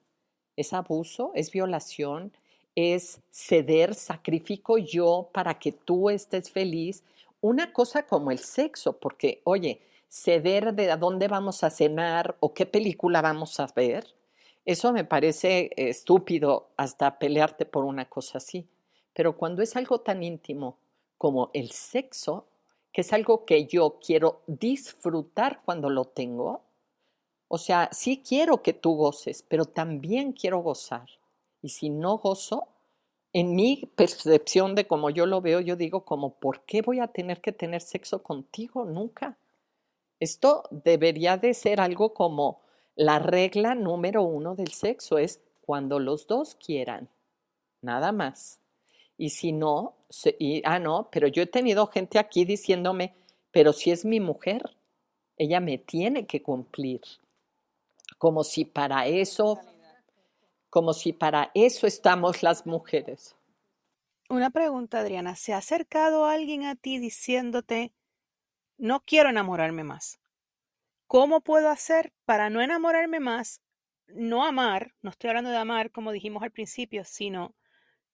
es abuso, es violación, es ceder, sacrifico yo para que tú estés feliz. Una cosa como el sexo, porque, oye, ceder de a dónde vamos a cenar o qué película vamos a ver, eso me parece estúpido hasta pelearte por una cosa así. Pero cuando es algo tan íntimo como el sexo, que es algo que yo quiero disfrutar cuando lo tengo, o sea, sí quiero que tú goces, pero también quiero gozar. Y si no gozo, en mi percepción de cómo yo lo veo, yo digo como, ¿por qué voy a tener que tener sexo contigo? Nunca. Esto debería de ser algo como la regla número uno del sexo, es cuando los dos quieran, nada más. Y si no, ah, no, pero yo he tenido gente aquí diciéndome, pero si es mi mujer, ella me tiene que cumplir. Como si para eso como si para eso estamos las mujeres. Una pregunta, Adriana. ¿Se ha acercado alguien a ti diciéndote, no quiero enamorarme más? ¿Cómo puedo hacer para no enamorarme más? No amar, no estoy hablando de amar como dijimos al principio, sino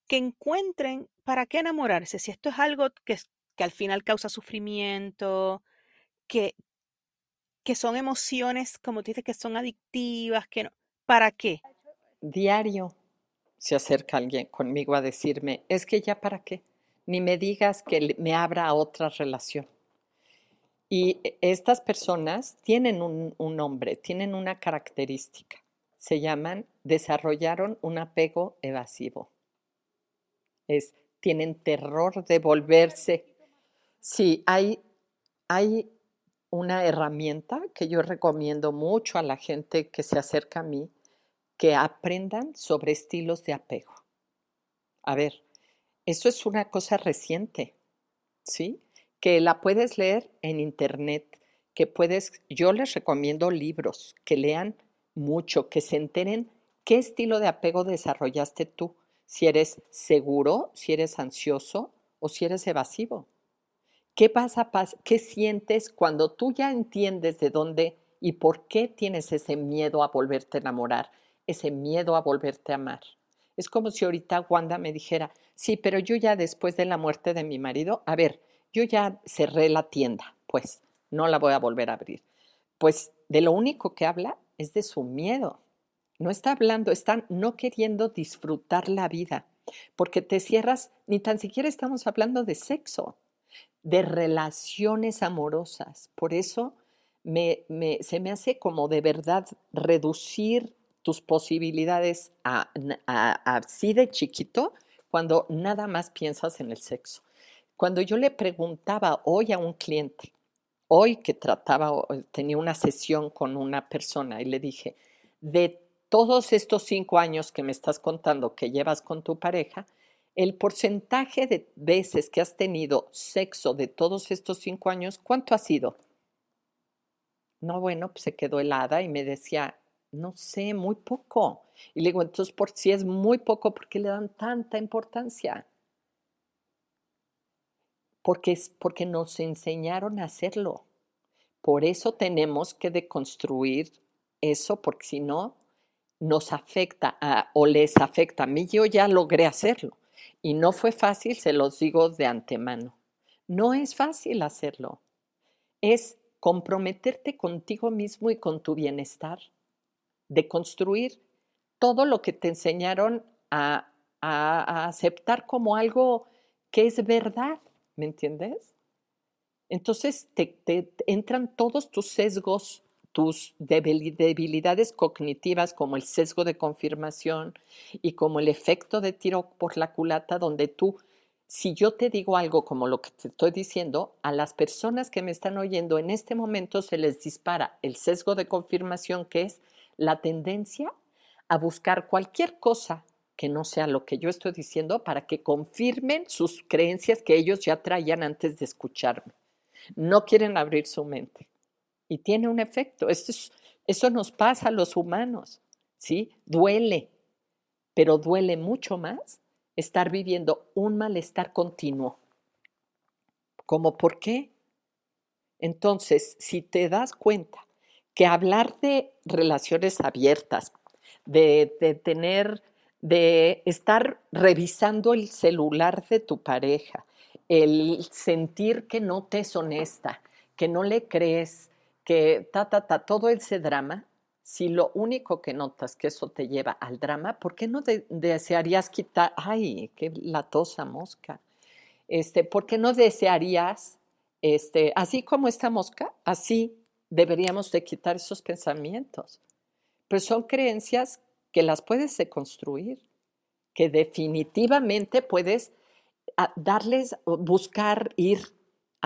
que encuentren para qué enamorarse, si esto es algo que, que al final causa sufrimiento, que, que son emociones, como tú dices, que son adictivas, que no, ¿para qué? Diario se acerca alguien conmigo a decirme, es que ya para qué, ni me digas que me abra a otra relación. Y e, estas personas tienen un, nombre, tienen una característica, se llaman, desarrollaron un apego evasivo. Es, tienen terror de volverse. Sí, hay, hay una herramienta que yo recomiendo mucho a la gente que se acerca a mí, que aprendan sobre estilos de apego. A ver, eso es una cosa reciente, ¿sí? Que la puedes leer en internet, que puedes, yo les recomiendo libros, que lean mucho, que se enteren qué estilo de apego desarrollaste tú, si eres seguro, si eres ansioso o si eres evasivo. ¿Qué pasa, qué sientes cuando tú ya entiendes de dónde y por qué tienes ese miedo a volverte a enamorar, ese miedo a volverte a amar? Es como si ahorita Wanda me dijera, sí, pero yo ya después de la muerte de mi marido, a ver, yo ya cerré la tienda, pues no la voy a volver a abrir. Pues de lo único que habla es de su miedo. No está hablando, está no queriendo disfrutar la vida, porque te cierras, ni tan siquiera estamos hablando de sexo de relaciones amorosas. Por eso se me hace como de verdad reducir tus posibilidades a, así de chiquito cuando nada más piensas en el sexo. Cuando yo le preguntaba hoy a un cliente, hoy que trataba, tenía una sesión con una persona y le dije, de todos estos cinco años que me estás contando que llevas con tu pareja, el porcentaje de veces que has tenido sexo de todos estos cinco años, ¿cuánto ha sido? No, bueno, pues se quedó helada y me decía, no sé, muy poco. Y le digo, entonces, por si es muy poco, ¿por qué le dan tanta importancia? Porque, porque nos enseñaron a hacerlo. Por eso tenemos que deconstruir eso, porque si no, nos afecta o les afecta. A mí yo ya logré hacerlo y no fue fácil, se los digo de antemano. No es fácil hacerlo. Es comprometerte contigo mismo y con tu bienestar, de construir todo lo que te enseñaron a, aceptar como algo que es verdad, ¿me entiendes? Entonces te entran todos tus sesgos tus debilidades cognitivas como el sesgo de confirmación y como el efecto de tiro por la culata, donde tú, si yo te digo algo como lo que te estoy diciendo, a las personas que me están oyendo en este momento se les dispara el sesgo de confirmación, que es la tendencia a buscar cualquier cosa que no sea lo que yo estoy diciendo para que confirmen sus creencias que ellos ya traían antes de escucharme. No quieren abrir su mente y tiene un efecto. eso nos pasa a los humanos, ¿sí? Duele, pero duele mucho más estar viviendo un malestar continuo. ¿Cómo por qué? Entonces, si te das cuenta que hablar de relaciones abiertas, de, de tener, de estar revisando el celular de tu pareja, el sentir que no te es honesta, que no le crees, que ta, ta, ta, todo ese drama, si lo único que notas que eso te lleva al drama, ¿por qué no desearías quitar, ay, qué latosa mosca? Este, ¿Por qué no desearías, este, así como esta mosca, así deberíamos de quitar esos pensamientos? Pero son creencias que las puedes deconstruir, que definitivamente puedes ah, darles, buscar, ir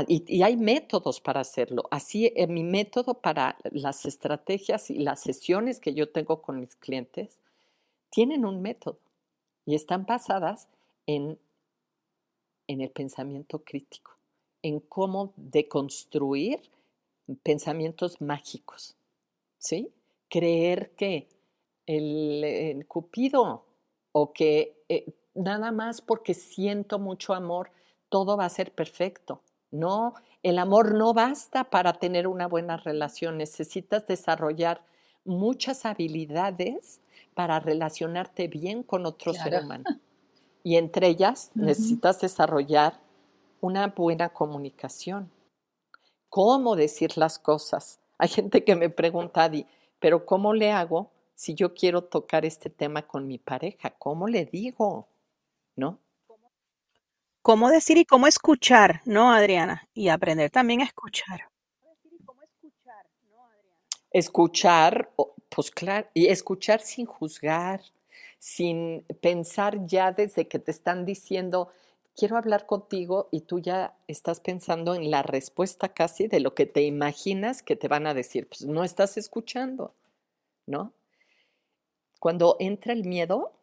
y, hay métodos para hacerlo. Así, en mi método para las estrategias y las sesiones que yo tengo con mis clientes tienen un método y están basadas en, en el pensamiento crítico, en cómo deconstruir pensamientos mágicos, ¿sí? Creer que el, cupido o que eh, nada más porque siento mucho amor, todo va a ser perfecto. No, el amor no basta para tener una buena relación, necesitas desarrollar muchas habilidades para relacionarte bien con otro ser humano. Y entre ellas necesitas desarrollar una buena comunicación. ¿Cómo decir las cosas? Hay gente que me pregunta, Adi, pero ¿cómo le hago si yo quiero tocar este tema con mi pareja? ¿Cómo le digo? ¿No? ¿Cómo decir y cómo escuchar, no, Adriana? Y aprender también a escuchar. Escuchar, pues claro, y escuchar sin juzgar, sin pensar ya desde que te están diciendo, quiero hablar contigo y tú ya estás pensando en la respuesta casi de lo que te imaginas que te van a decir. Pues no estás escuchando, ¿no? Cuando entra el miedo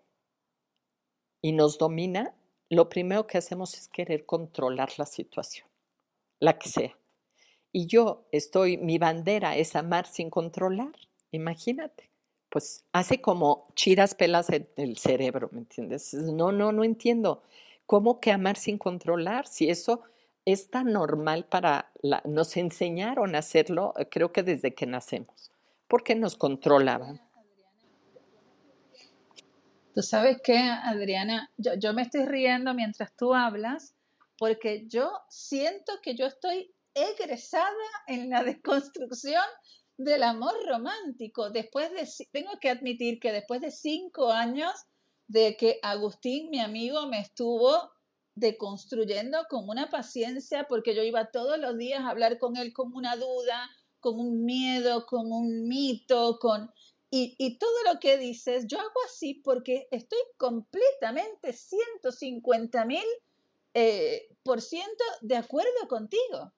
y nos domina, lo primero que hacemos es querer controlar la situación, la que sea. Y yo estoy, mi bandera es amar sin controlar, imagínate pues hace como chiras pelas el cerebro, ¿me entiendes? No, no, no entiendo. ¿Cómo que amar sin controlar? Si eso es tan normal para nos enseñaron a hacerlo, eh, creo que desde que nacemos, porque nos controlaban. Tú sabes qué, Adriana, yo, yo me estoy riendo mientras tú hablas, porque yo siento que yo estoy egresada en la deconstrucción del amor romántico. Después de, tengo que admitir que después de cinco años de que Agustín, mi amigo, me estuvo deconstruyendo con una paciencia, porque yo iba todos los días a hablar con él con una duda, con un miedo, con un mito, con... Y, todo lo que dices, yo hago así porque estoy completamente 150 mil eh, por ciento de acuerdo contigo.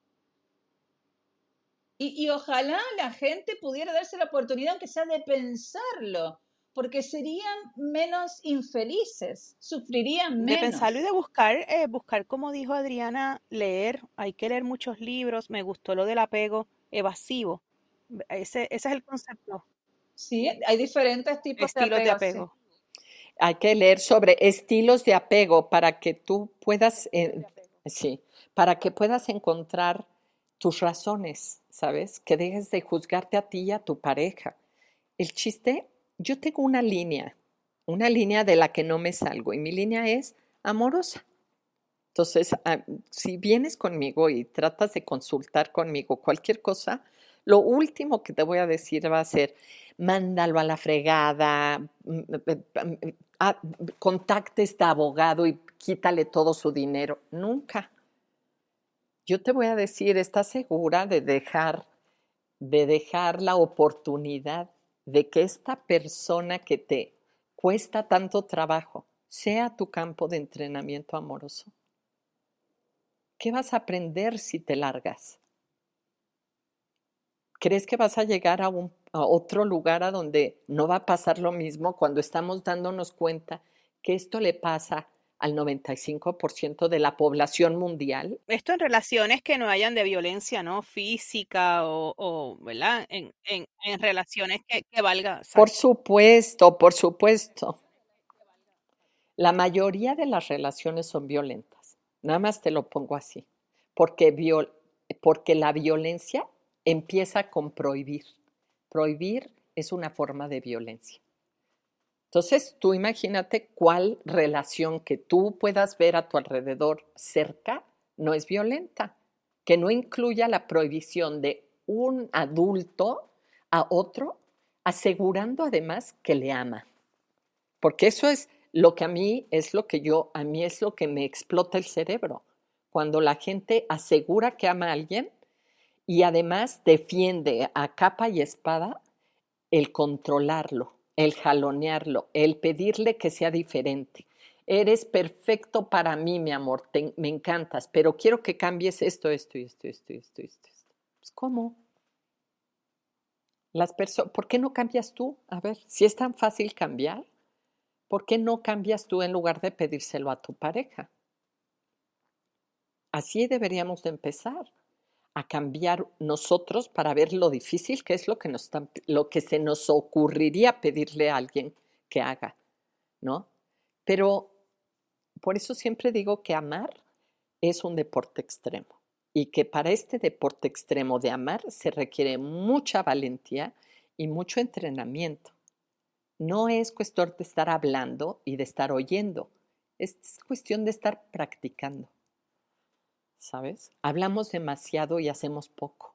Y, ojalá la gente pudiera darse la oportunidad, aunque sea de pensarlo, porque serían menos infelices, sufrirían menos. De pensarlo y de buscar, eh, buscar, como dijo Adriana, leer. Hay que leer muchos libros. Me gustó lo del apego evasivo. Ese, ese es el concepto. Sí, hay diferentes tipos de apego. De apego. Hay que leer sobre estilos de apego para que tú puedas, eh, sí, para que puedas encontrar tus razones, ¿sabes? Que dejes de juzgarte a ti y a tu pareja. El chiste, yo tengo una línea, una línea de la que no me salgo y mi línea es amorosa. Entonces, ah, si vienes conmigo y tratas de consultar conmigo cualquier cosa, lo último que te voy a decir va a ser, mándalo a la fregada, mm, mm, mm, ah, contacte a este abogado y quítale todo su dinero. Nunca yo te voy a decir, ¿estás segura de dejar, de dejar la oportunidad de que esta persona que te cuesta tanto trabajo sea tu campo de entrenamiento amoroso? ¿Qué vas a aprender si te largas? ¿Crees que vas a llegar a, un, a otro lugar a donde no va a pasar lo mismo cuando estamos dándonos cuenta que esto le pasa al 95% de la población mundial. Esto en relaciones que no hayan de violencia, ¿no? Física o, ¿verdad? En, relaciones que, que valga. Por supuesto, por supuesto. La mayoría de las relaciones son violentas. Nada más te lo pongo así. Porque, porque la violencia empieza con prohibir. Prohibir es una forma de violencia. Entonces, tú imagínate cuál relación que tú puedas ver a tu alrededor cerca no es violenta, que no incluya la prohibición de un adulto a otro, asegurando además que le ama. Porque eso es lo que a mí es lo que yo, a mí es lo que me explota el cerebro. Cuando la gente asegura que ama a alguien y además defiende a capa y espada el controlarlo el jalonearlo, el pedirle que sea diferente. Eres perfecto para mí, mi amor, me encantas, pero quiero que cambies esto, esto, esto, esto, esto, esto, esto. Pues, ¿Cómo? Las personas, ¿por qué no cambias tú? A ver, si es tan fácil cambiar, ¿por qué no cambias tú en lugar de pedírselo a tu pareja? Así deberíamos de empezar a cambiar nosotros para ver lo difícil que es lo que, nos lo que se nos ocurriría pedirle a alguien que haga, ¿no? Pero por eso siempre digo que amar es un deporte extremo y que para este deporte extremo de amar se requiere mucha valentía y mucho entrenamiento. No es cuestión de estar hablando y de estar oyendo, Es cuestión de estar practicando. ¿Sabes? Hablamos demasiado y hacemos poco.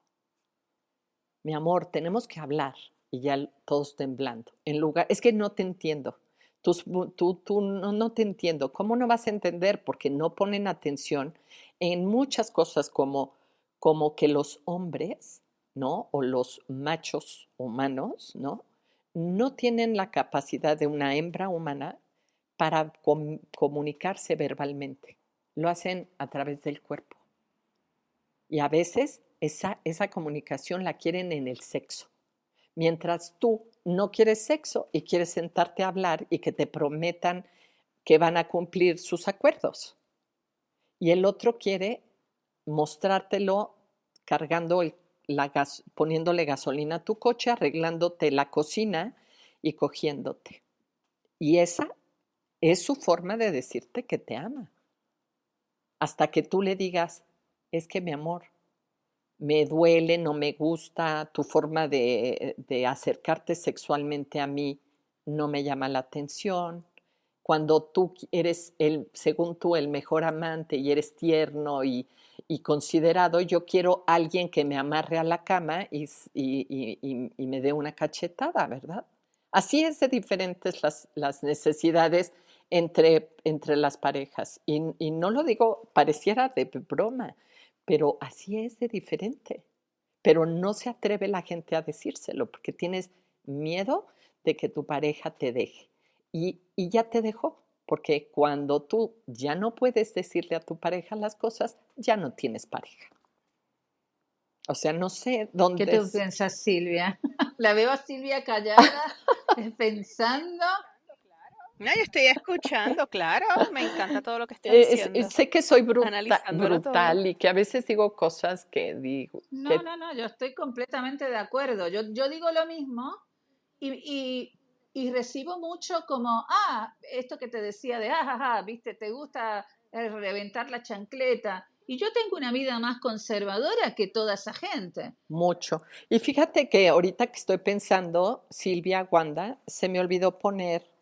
Mi amor, tenemos que hablar y ya todos temblando. En lugar, es que no te entiendo. Tú, tú, tú no, no te entiendo. ¿Cómo no vas a entender? Porque no ponen atención en muchas cosas como, como que los hombres, ¿no? O los machos humanos, ¿no? No tienen la capacidad de una hembra humana para comunicarse verbalmente. Lo hacen a través del cuerpo. Y a veces esa, esa comunicación la quieren en el sexo. Mientras tú no quieres sexo y quieres sentarte a hablar y que te prometan que van a cumplir sus acuerdos. Y el otro quiere mostrártelo cargando la gas, poniéndole gasolina a tu coche, arreglándote la cocina y cogiéndote. Y esa es su forma de decirte que te ama. Hasta que tú le digas, es que mi amor, me duele, no me gusta, tu forma de, de, acercarte sexualmente a mí no me llama la atención. Cuando tú eres, el, según tú, el mejor amante y eres tierno y, y considerado, yo quiero alguien que me amarre a la cama y, y, y me dé una cachetada, ¿verdad? Así es de diferentes las, las necesidades entre, entre las parejas. Y, y no lo digo, pareciera de broma, pero así es de diferente. Pero no se atreve la gente a decírselo porque tienes miedo de que tu pareja te deje. Y, y ya te dejó, porque cuando tú ya no puedes decirle a tu pareja las cosas, ya no tienes pareja. O sea, no sé dónde. ¿Qué tú piensas, Silvia? La veo a Silvia callada, pensando no, yo estoy escuchando, claro, me encanta todo lo que estoy diciendo. sé que soy brutal y que a veces digo cosas que digo. No, no, no, yo estoy completamente de acuerdo. Yo, yo digo lo mismo y, y, y, recibo mucho como, ah, esto que te decía de, ah, ah, viste, te gusta eh, reventar la chancleta. Y yo tengo una vida más conservadora que toda esa gente. Mucho. Y fíjate que ahorita que estoy pensando, Silvia, Wanda, se me olvidó poner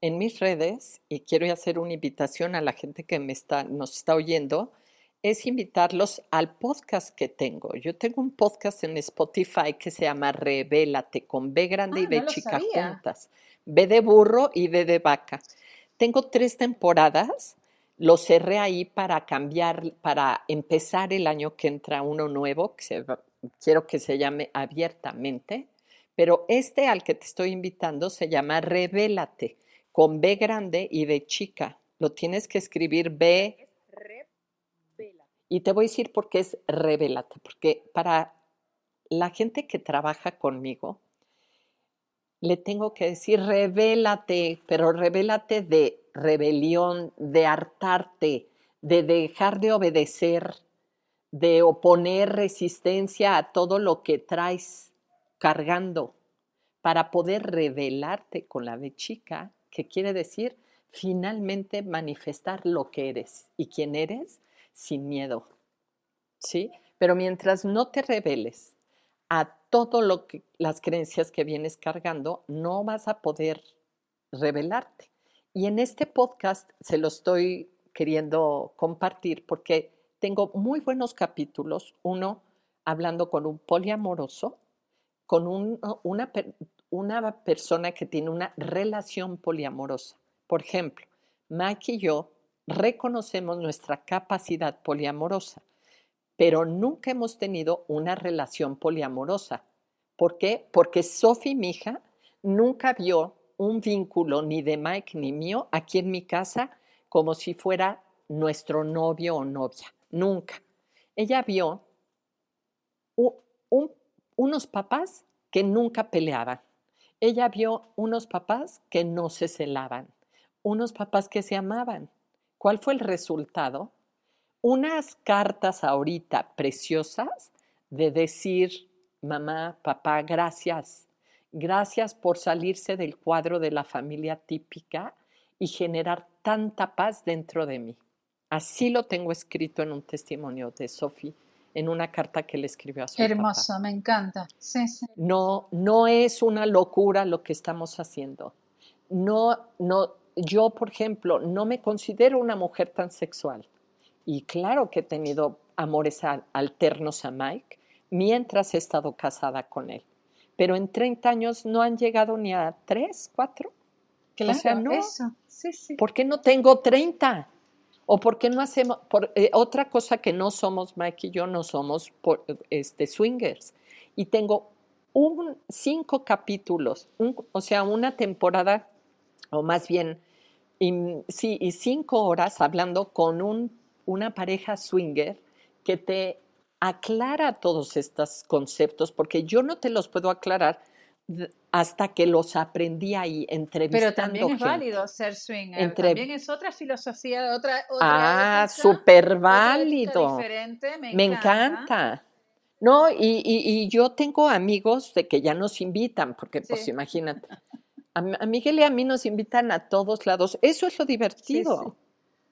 en mis redes, y quiero hacer una invitación a la gente que me está, nos está oyendo, es invitarlos al podcast que tengo. Yo tengo un podcast en Spotify que se llama Revélate, con B grande y ah, B chica juntas. B de burro y B de vaca. Tengo tres temporadas, lo cerré ahí para cambiar, para empezar el año que entra uno nuevo, que quiero que se llame abiertamente, pero este al que te estoy invitando se llama Revélate con B grande y B chica. Lo tienes que escribir B. Y te voy a decir por qué es revélate, porque para la gente que trabaja conmigo, le tengo que decir revélate, pero revélate de rebelión, de hartarte, de dejar de obedecer, de oponer resistencia a todo lo que traes cargando, para poder revelarte con la B chica que quiere decir finalmente manifestar lo que eres y quién eres sin miedo. ¿Sí? Pero mientras no te reveles a que las creencias que vienes cargando, no vas a poder revelarte. Y en este podcast se lo estoy queriendo compartir porque tengo muy buenos capítulos. Uno hablando con un poliamoroso, con un, una, una persona que tiene una relación poliamorosa. Por ejemplo, Mike y yo reconocemos nuestra capacidad poliamorosa, pero nunca hemos tenido una relación poliamorosa. ¿Por qué? Porque Sophie, mi hija, nunca vio un vínculo ni de Mike ni mío aquí en mi casa como si fuera nuestro novio o novia. Nunca. Ella vio unos papás que nunca peleaban, ella vio unos papás que no se celaban, unos papás que se amaban. ¿Cuál fue el resultado? Unas cartas ahorita preciosas de decir, mamá, papá, gracias. Gracias por salirse del cuadro de la familia típica y generar tanta paz dentro de mí. Así lo tengo escrito en un testimonio de Sophie en una carta que le escribió a su Hermoso, me encanta. Sí, sí. No, no es una locura lo que estamos haciendo. No, no, yo, por ejemplo, no me considero una mujer tan sexual. Y claro que he tenido amores alternos a Mike mientras he estado casada con él. Pero en 30 años no han llegado ni a 3, 4. Claro, sea, no. eso. Sí, sí. ¿Por qué no tengo 30? ¿O por qué no hacemos? Eh, otra cosa que no somos, Mike y yo, no somos este, swingers. Y tengo un, cinco capítulos, o sea, una temporada, o más bien, sí, y cinco horas hablando con un, una pareja swinger que te aclara todos estos conceptos, porque yo no te los puedo aclarar hasta que los aprendí ahí entrevistando Pero también es gente. válido ser swinger. Entre- También es otra filosofía, otra, otra Ah, súper válido. diferente. Me, Me encanta. No, y, y- y yo tengo amigos de que ya nos invitan, porque pues imagínate, a, a Miguel y a mí nos invitan a todos lados. Eso es lo divertido, sí.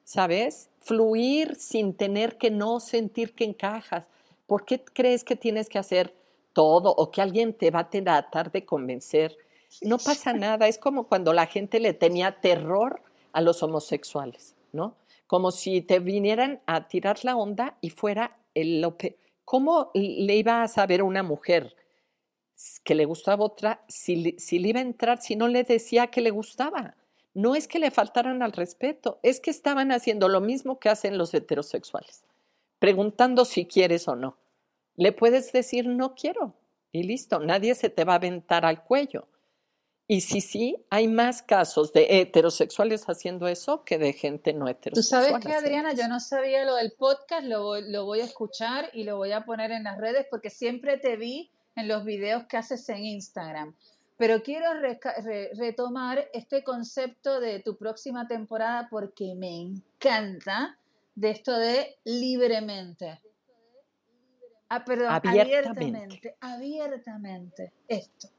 ¿sabes? Fluir sin tener que no sentir que encajas. ¿Por qué crees que tienes que hacer todo o que alguien te va a tratar de convencer? No pasa nada, es como cuando la gente le tenía terror a los homosexuales, ¿no? Como si te vinieran a tirar la onda y fuera el... ¿Cómo le iba a saber a una mujer que le gustaba otra si, si le iba a entrar, si no le decía que le gustaba? No es que le faltaran al respeto, es que estaban haciendo lo mismo que hacen los heterosexuales, preguntando si quieres o no. Le puedes decir no quiero y listo, nadie se te va a aventar al cuello. Y si sí, hay más casos de heterosexuales haciendo eso que de gente no Tú heterosexual. sabes que, Adriana, yo no sabía lo del podcast, lo voy, lo voy a escuchar y lo voy a poner en las redes porque siempre te vi en los videos que haces en Instagram. Pero quiero re- retomar este concepto de tu próxima temporada porque me encanta de esto de libremente. Ah, perdón, Abiertamente. abiertamente, abiertamente. Esto.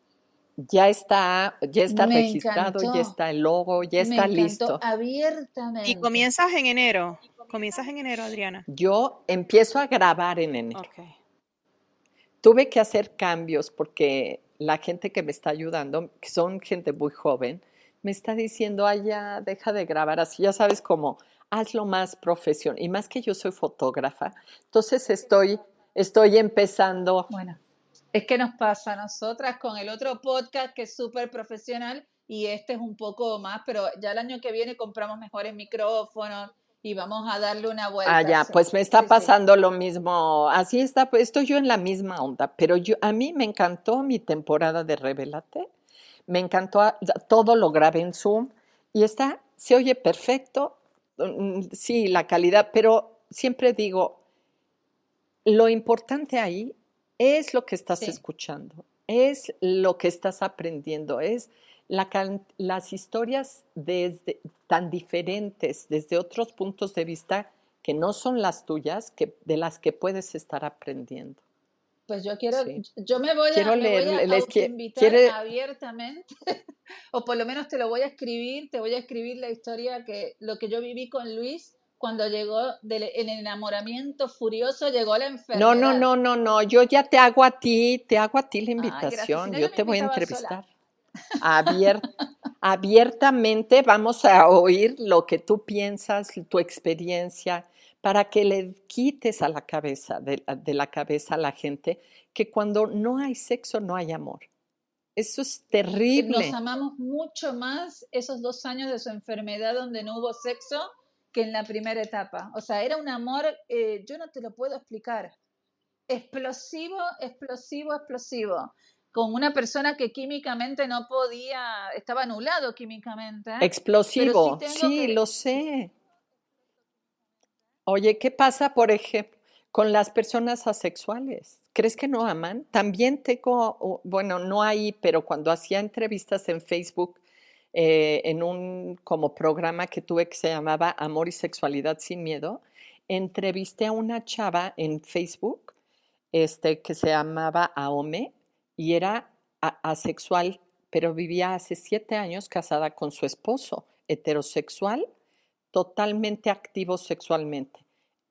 Ya está, ya está Me registrado, ya está el logo, ya Me está listo. abiertamente. Y comienzas en enero. Comienzas en enero, Adriana. Yo empiezo a grabar en enero. Ok. Tuve que hacer cambios porque la gente que me está ayudando, que son gente muy joven, me está diciendo, ay, ya, deja de grabar así, ya sabes cómo, hazlo más profesional. Y más que yo soy fotógrafa, entonces estoy, estoy empezando. Bueno, es que nos pasa a nosotras con el otro podcast que es súper profesional y este es un poco más, pero ya el año que viene compramos mejores micrófonos y vamos a darle una vuelta. Ah, ya, pues me está sí. pasando lo mismo. Así está, pues estoy yo en la misma onda. Pero yo, a mí me encantó mi temporada de Revelate. Me encantó, a- todo lo grabé en Zoom y está, se oye perfecto. mm, Sí, la calidad, pero siempre digo, lo importante ahí es lo que estás Sí. escuchando, es lo que estás aprendiendo, es la las historias desde, tan diferentes, desde otros puntos de vista que no son las tuyas, que, de las que puedes estar aprendiendo. Pues yo quiero, Sí. yo me voy Quiero a, me leer, voy a les autoinvitar quiere- abiertamente, o por lo menos te lo voy a escribir, te voy a escribir la historia que lo que yo viví con Luis cuando llegó del el enamoramiento furioso, llegó la enfermedad. No, no, no, no, no, yo ya te hago a ti, te hago a ti la invitación, yo te voy a entrevistar. Abier- abiertamente vamos a oír lo que tú piensas, tu experiencia, para que le quites a la cabeza, de, de la cabeza a la gente, que cuando no hay sexo no hay amor. Eso es terrible. Nos amamos mucho más esos dos años de su enfermedad donde no hubo sexo que en la primera etapa. O sea, era un amor, eh, yo no te lo puedo explicar. Explosivo, explosivo, explosivo. Con una persona que químicamente no podía, estaba anulado químicamente. Explosivo, sí, que- lo sé. Oye, ¿qué pasa, por ejemplo, con las personas asexuales? ¿Crees que no aman? También tengo, bueno, no ahí, pero cuando hacía entrevistas en Facebook, eh, en un como programa que tuve que se llamaba Amor y Sexualidad sin Miedo, entrevisté a una chava en Facebook este, que se llamaba Aome y era asexual, pero vivía hace siete años casada con su esposo, heterosexual, totalmente activo sexualmente.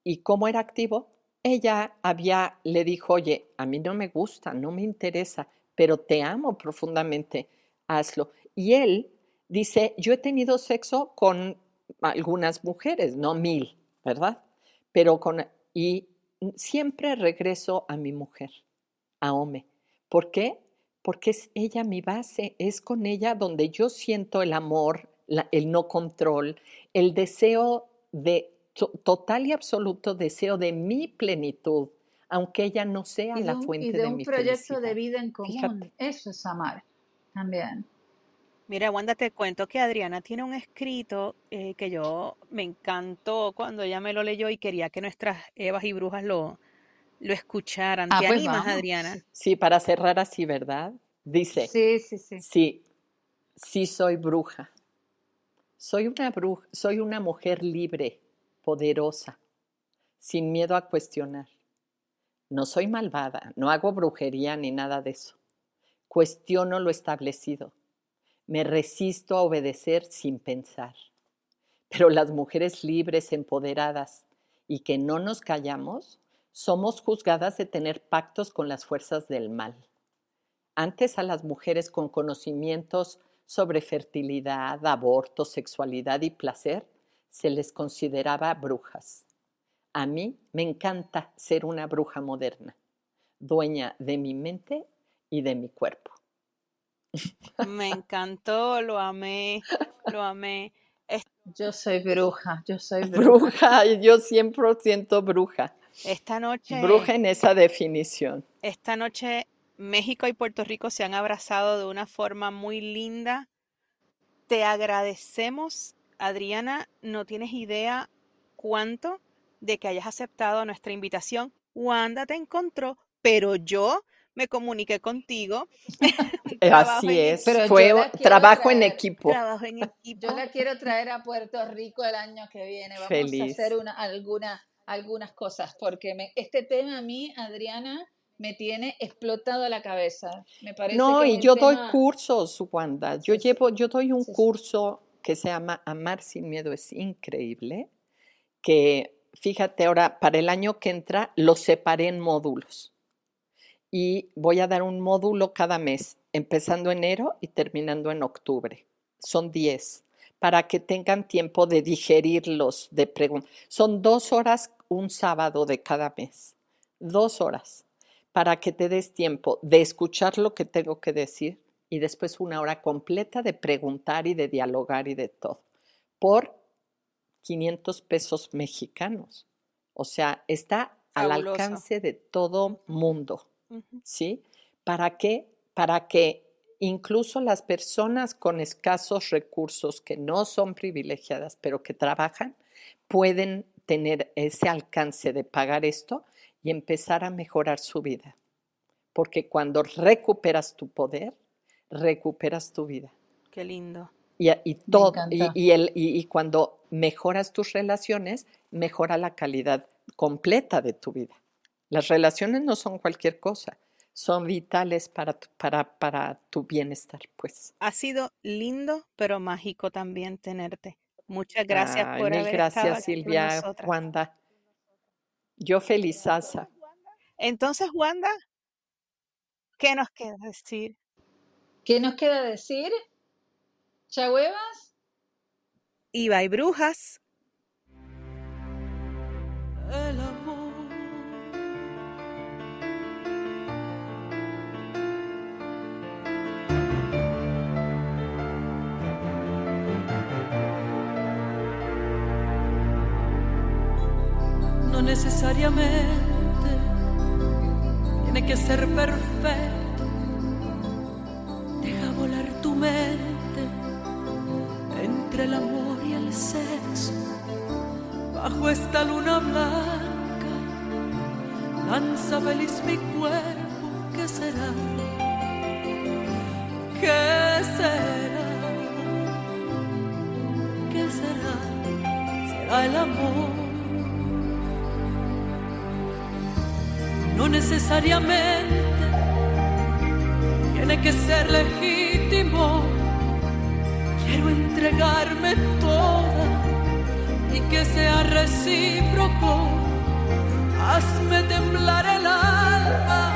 ¿Y cómo era activo? Ella había, le dijo, oye, a mí no me gusta, no me interesa, pero te amo profundamente, hazlo. Y él Dice, yo he tenido sexo con algunas mujeres, no mil, ¿verdad? Pero con, y siempre regreso a mi mujer, a Ome. ¿Por qué? Porque es ella mi base, es con ella donde yo siento el amor, el no control, el deseo de total y absoluto deseo de mi plenitud, aunque ella no sea la fuente de, mi felicidad. Y de un proyecto de vida en común. Eso es amar también. Mira, Wanda, te cuento que Adriana tiene un escrito eh, que yo me encantó cuando ella me lo leyó y quería que nuestras Evas y Brujas lo, lo escucharan. Ah, ¿Te pues animas, vamos. Adriana? Sí, para cerrar así, ¿verdad? Dice, Sí, sí, sí. sí, sí soy bruja. Soy una bruja, soy una mujer libre, poderosa, sin miedo a cuestionar. No soy malvada, no hago brujería ni nada de eso. Cuestiono lo establecido. Me resisto a obedecer sin pensar. Pero las mujeres libres, empoderadas y que no nos callamos, somos juzgadas de tener pactos con las fuerzas del mal. Antes a las mujeres con conocimientos sobre fertilidad, aborto, sexualidad y placer se les consideraba brujas. A mí me encanta ser una bruja moderna, dueña de mi mente y de mi cuerpo. Me encantó, lo amé, lo amé. Es- Yo soy bruja, yo soy bruja. Bruja, yo siempre siento bruja. Esta noche, Bruja en esa definición. esta noche México y Puerto Rico se han abrazado de una forma muy linda. Te agradecemos, Adriana, no tienes idea cuánto de que hayas aceptado nuestra invitación. Wanda te encontró, pero yo me comuniqué contigo. Trabajo Así es. Fue trabajo en equipo. Trabajo en equipo. Yo la quiero traer a Puerto Rico el año que viene. Vamos Feliz. a hacer una, alguna, algunas cosas, porque me- este tema a mí, Adriana, me tiene explotado la cabeza. Me parece No, que y yo doy cursos, Wanda. Yo Sí, llevo, yo doy un Sí, sí. curso que se llama Amar sin miedo, es increíble. Que fíjate, ahora para el año que entra lo separé en módulos. Y voy a dar un módulo cada mes, empezando enero y terminando en octubre. Son 10, para que tengan tiempo de digerirlos, de preguntar. Son dos horas un sábado de cada mes. Dos horas para que te des tiempo de escuchar lo que tengo que decir y después una hora completa de preguntar y de dialogar y de todo. Por 500 pesos mexicanos. O sea, está al alcance de todo mundo. ¿Sí? ¿Para qué? Para que incluso las personas con escasos recursos que no son privilegiadas, pero que trabajan, pueden tener ese alcance de pagar esto y empezar a mejorar su vida. Porque cuando recuperas tu poder, recuperas tu vida. Qué lindo. Y, y todo, y, el, y, y cuando mejoras tus relaciones, mejora la calidad completa de tu vida. Las relaciones no son cualquier cosa, son vitales para tu, para, para tu bienestar, pues. Ha sido lindo, pero mágico también tenerte. Muchas gracias Ay, por mil haber gracias, estado aquí Silvia. Wanda. Yo felizaza. Entonces, Wanda, ¿qué nos queda decir? ¿Qué nos queda decir? ¿Chahuevas? Iba y brujas. el necesariamente tiene que ser perfecto. Deja volar tu mente entre el amor y el sexo bajo esta luna blanca, danza feliz mi cuerpo, ¿qué será? ¿Qué será? ¿Qué será? Será el amor. No necesariamente tiene que ser legítimo. Quiero entregarme toda y que sea recíproco. Hazme temblar el alma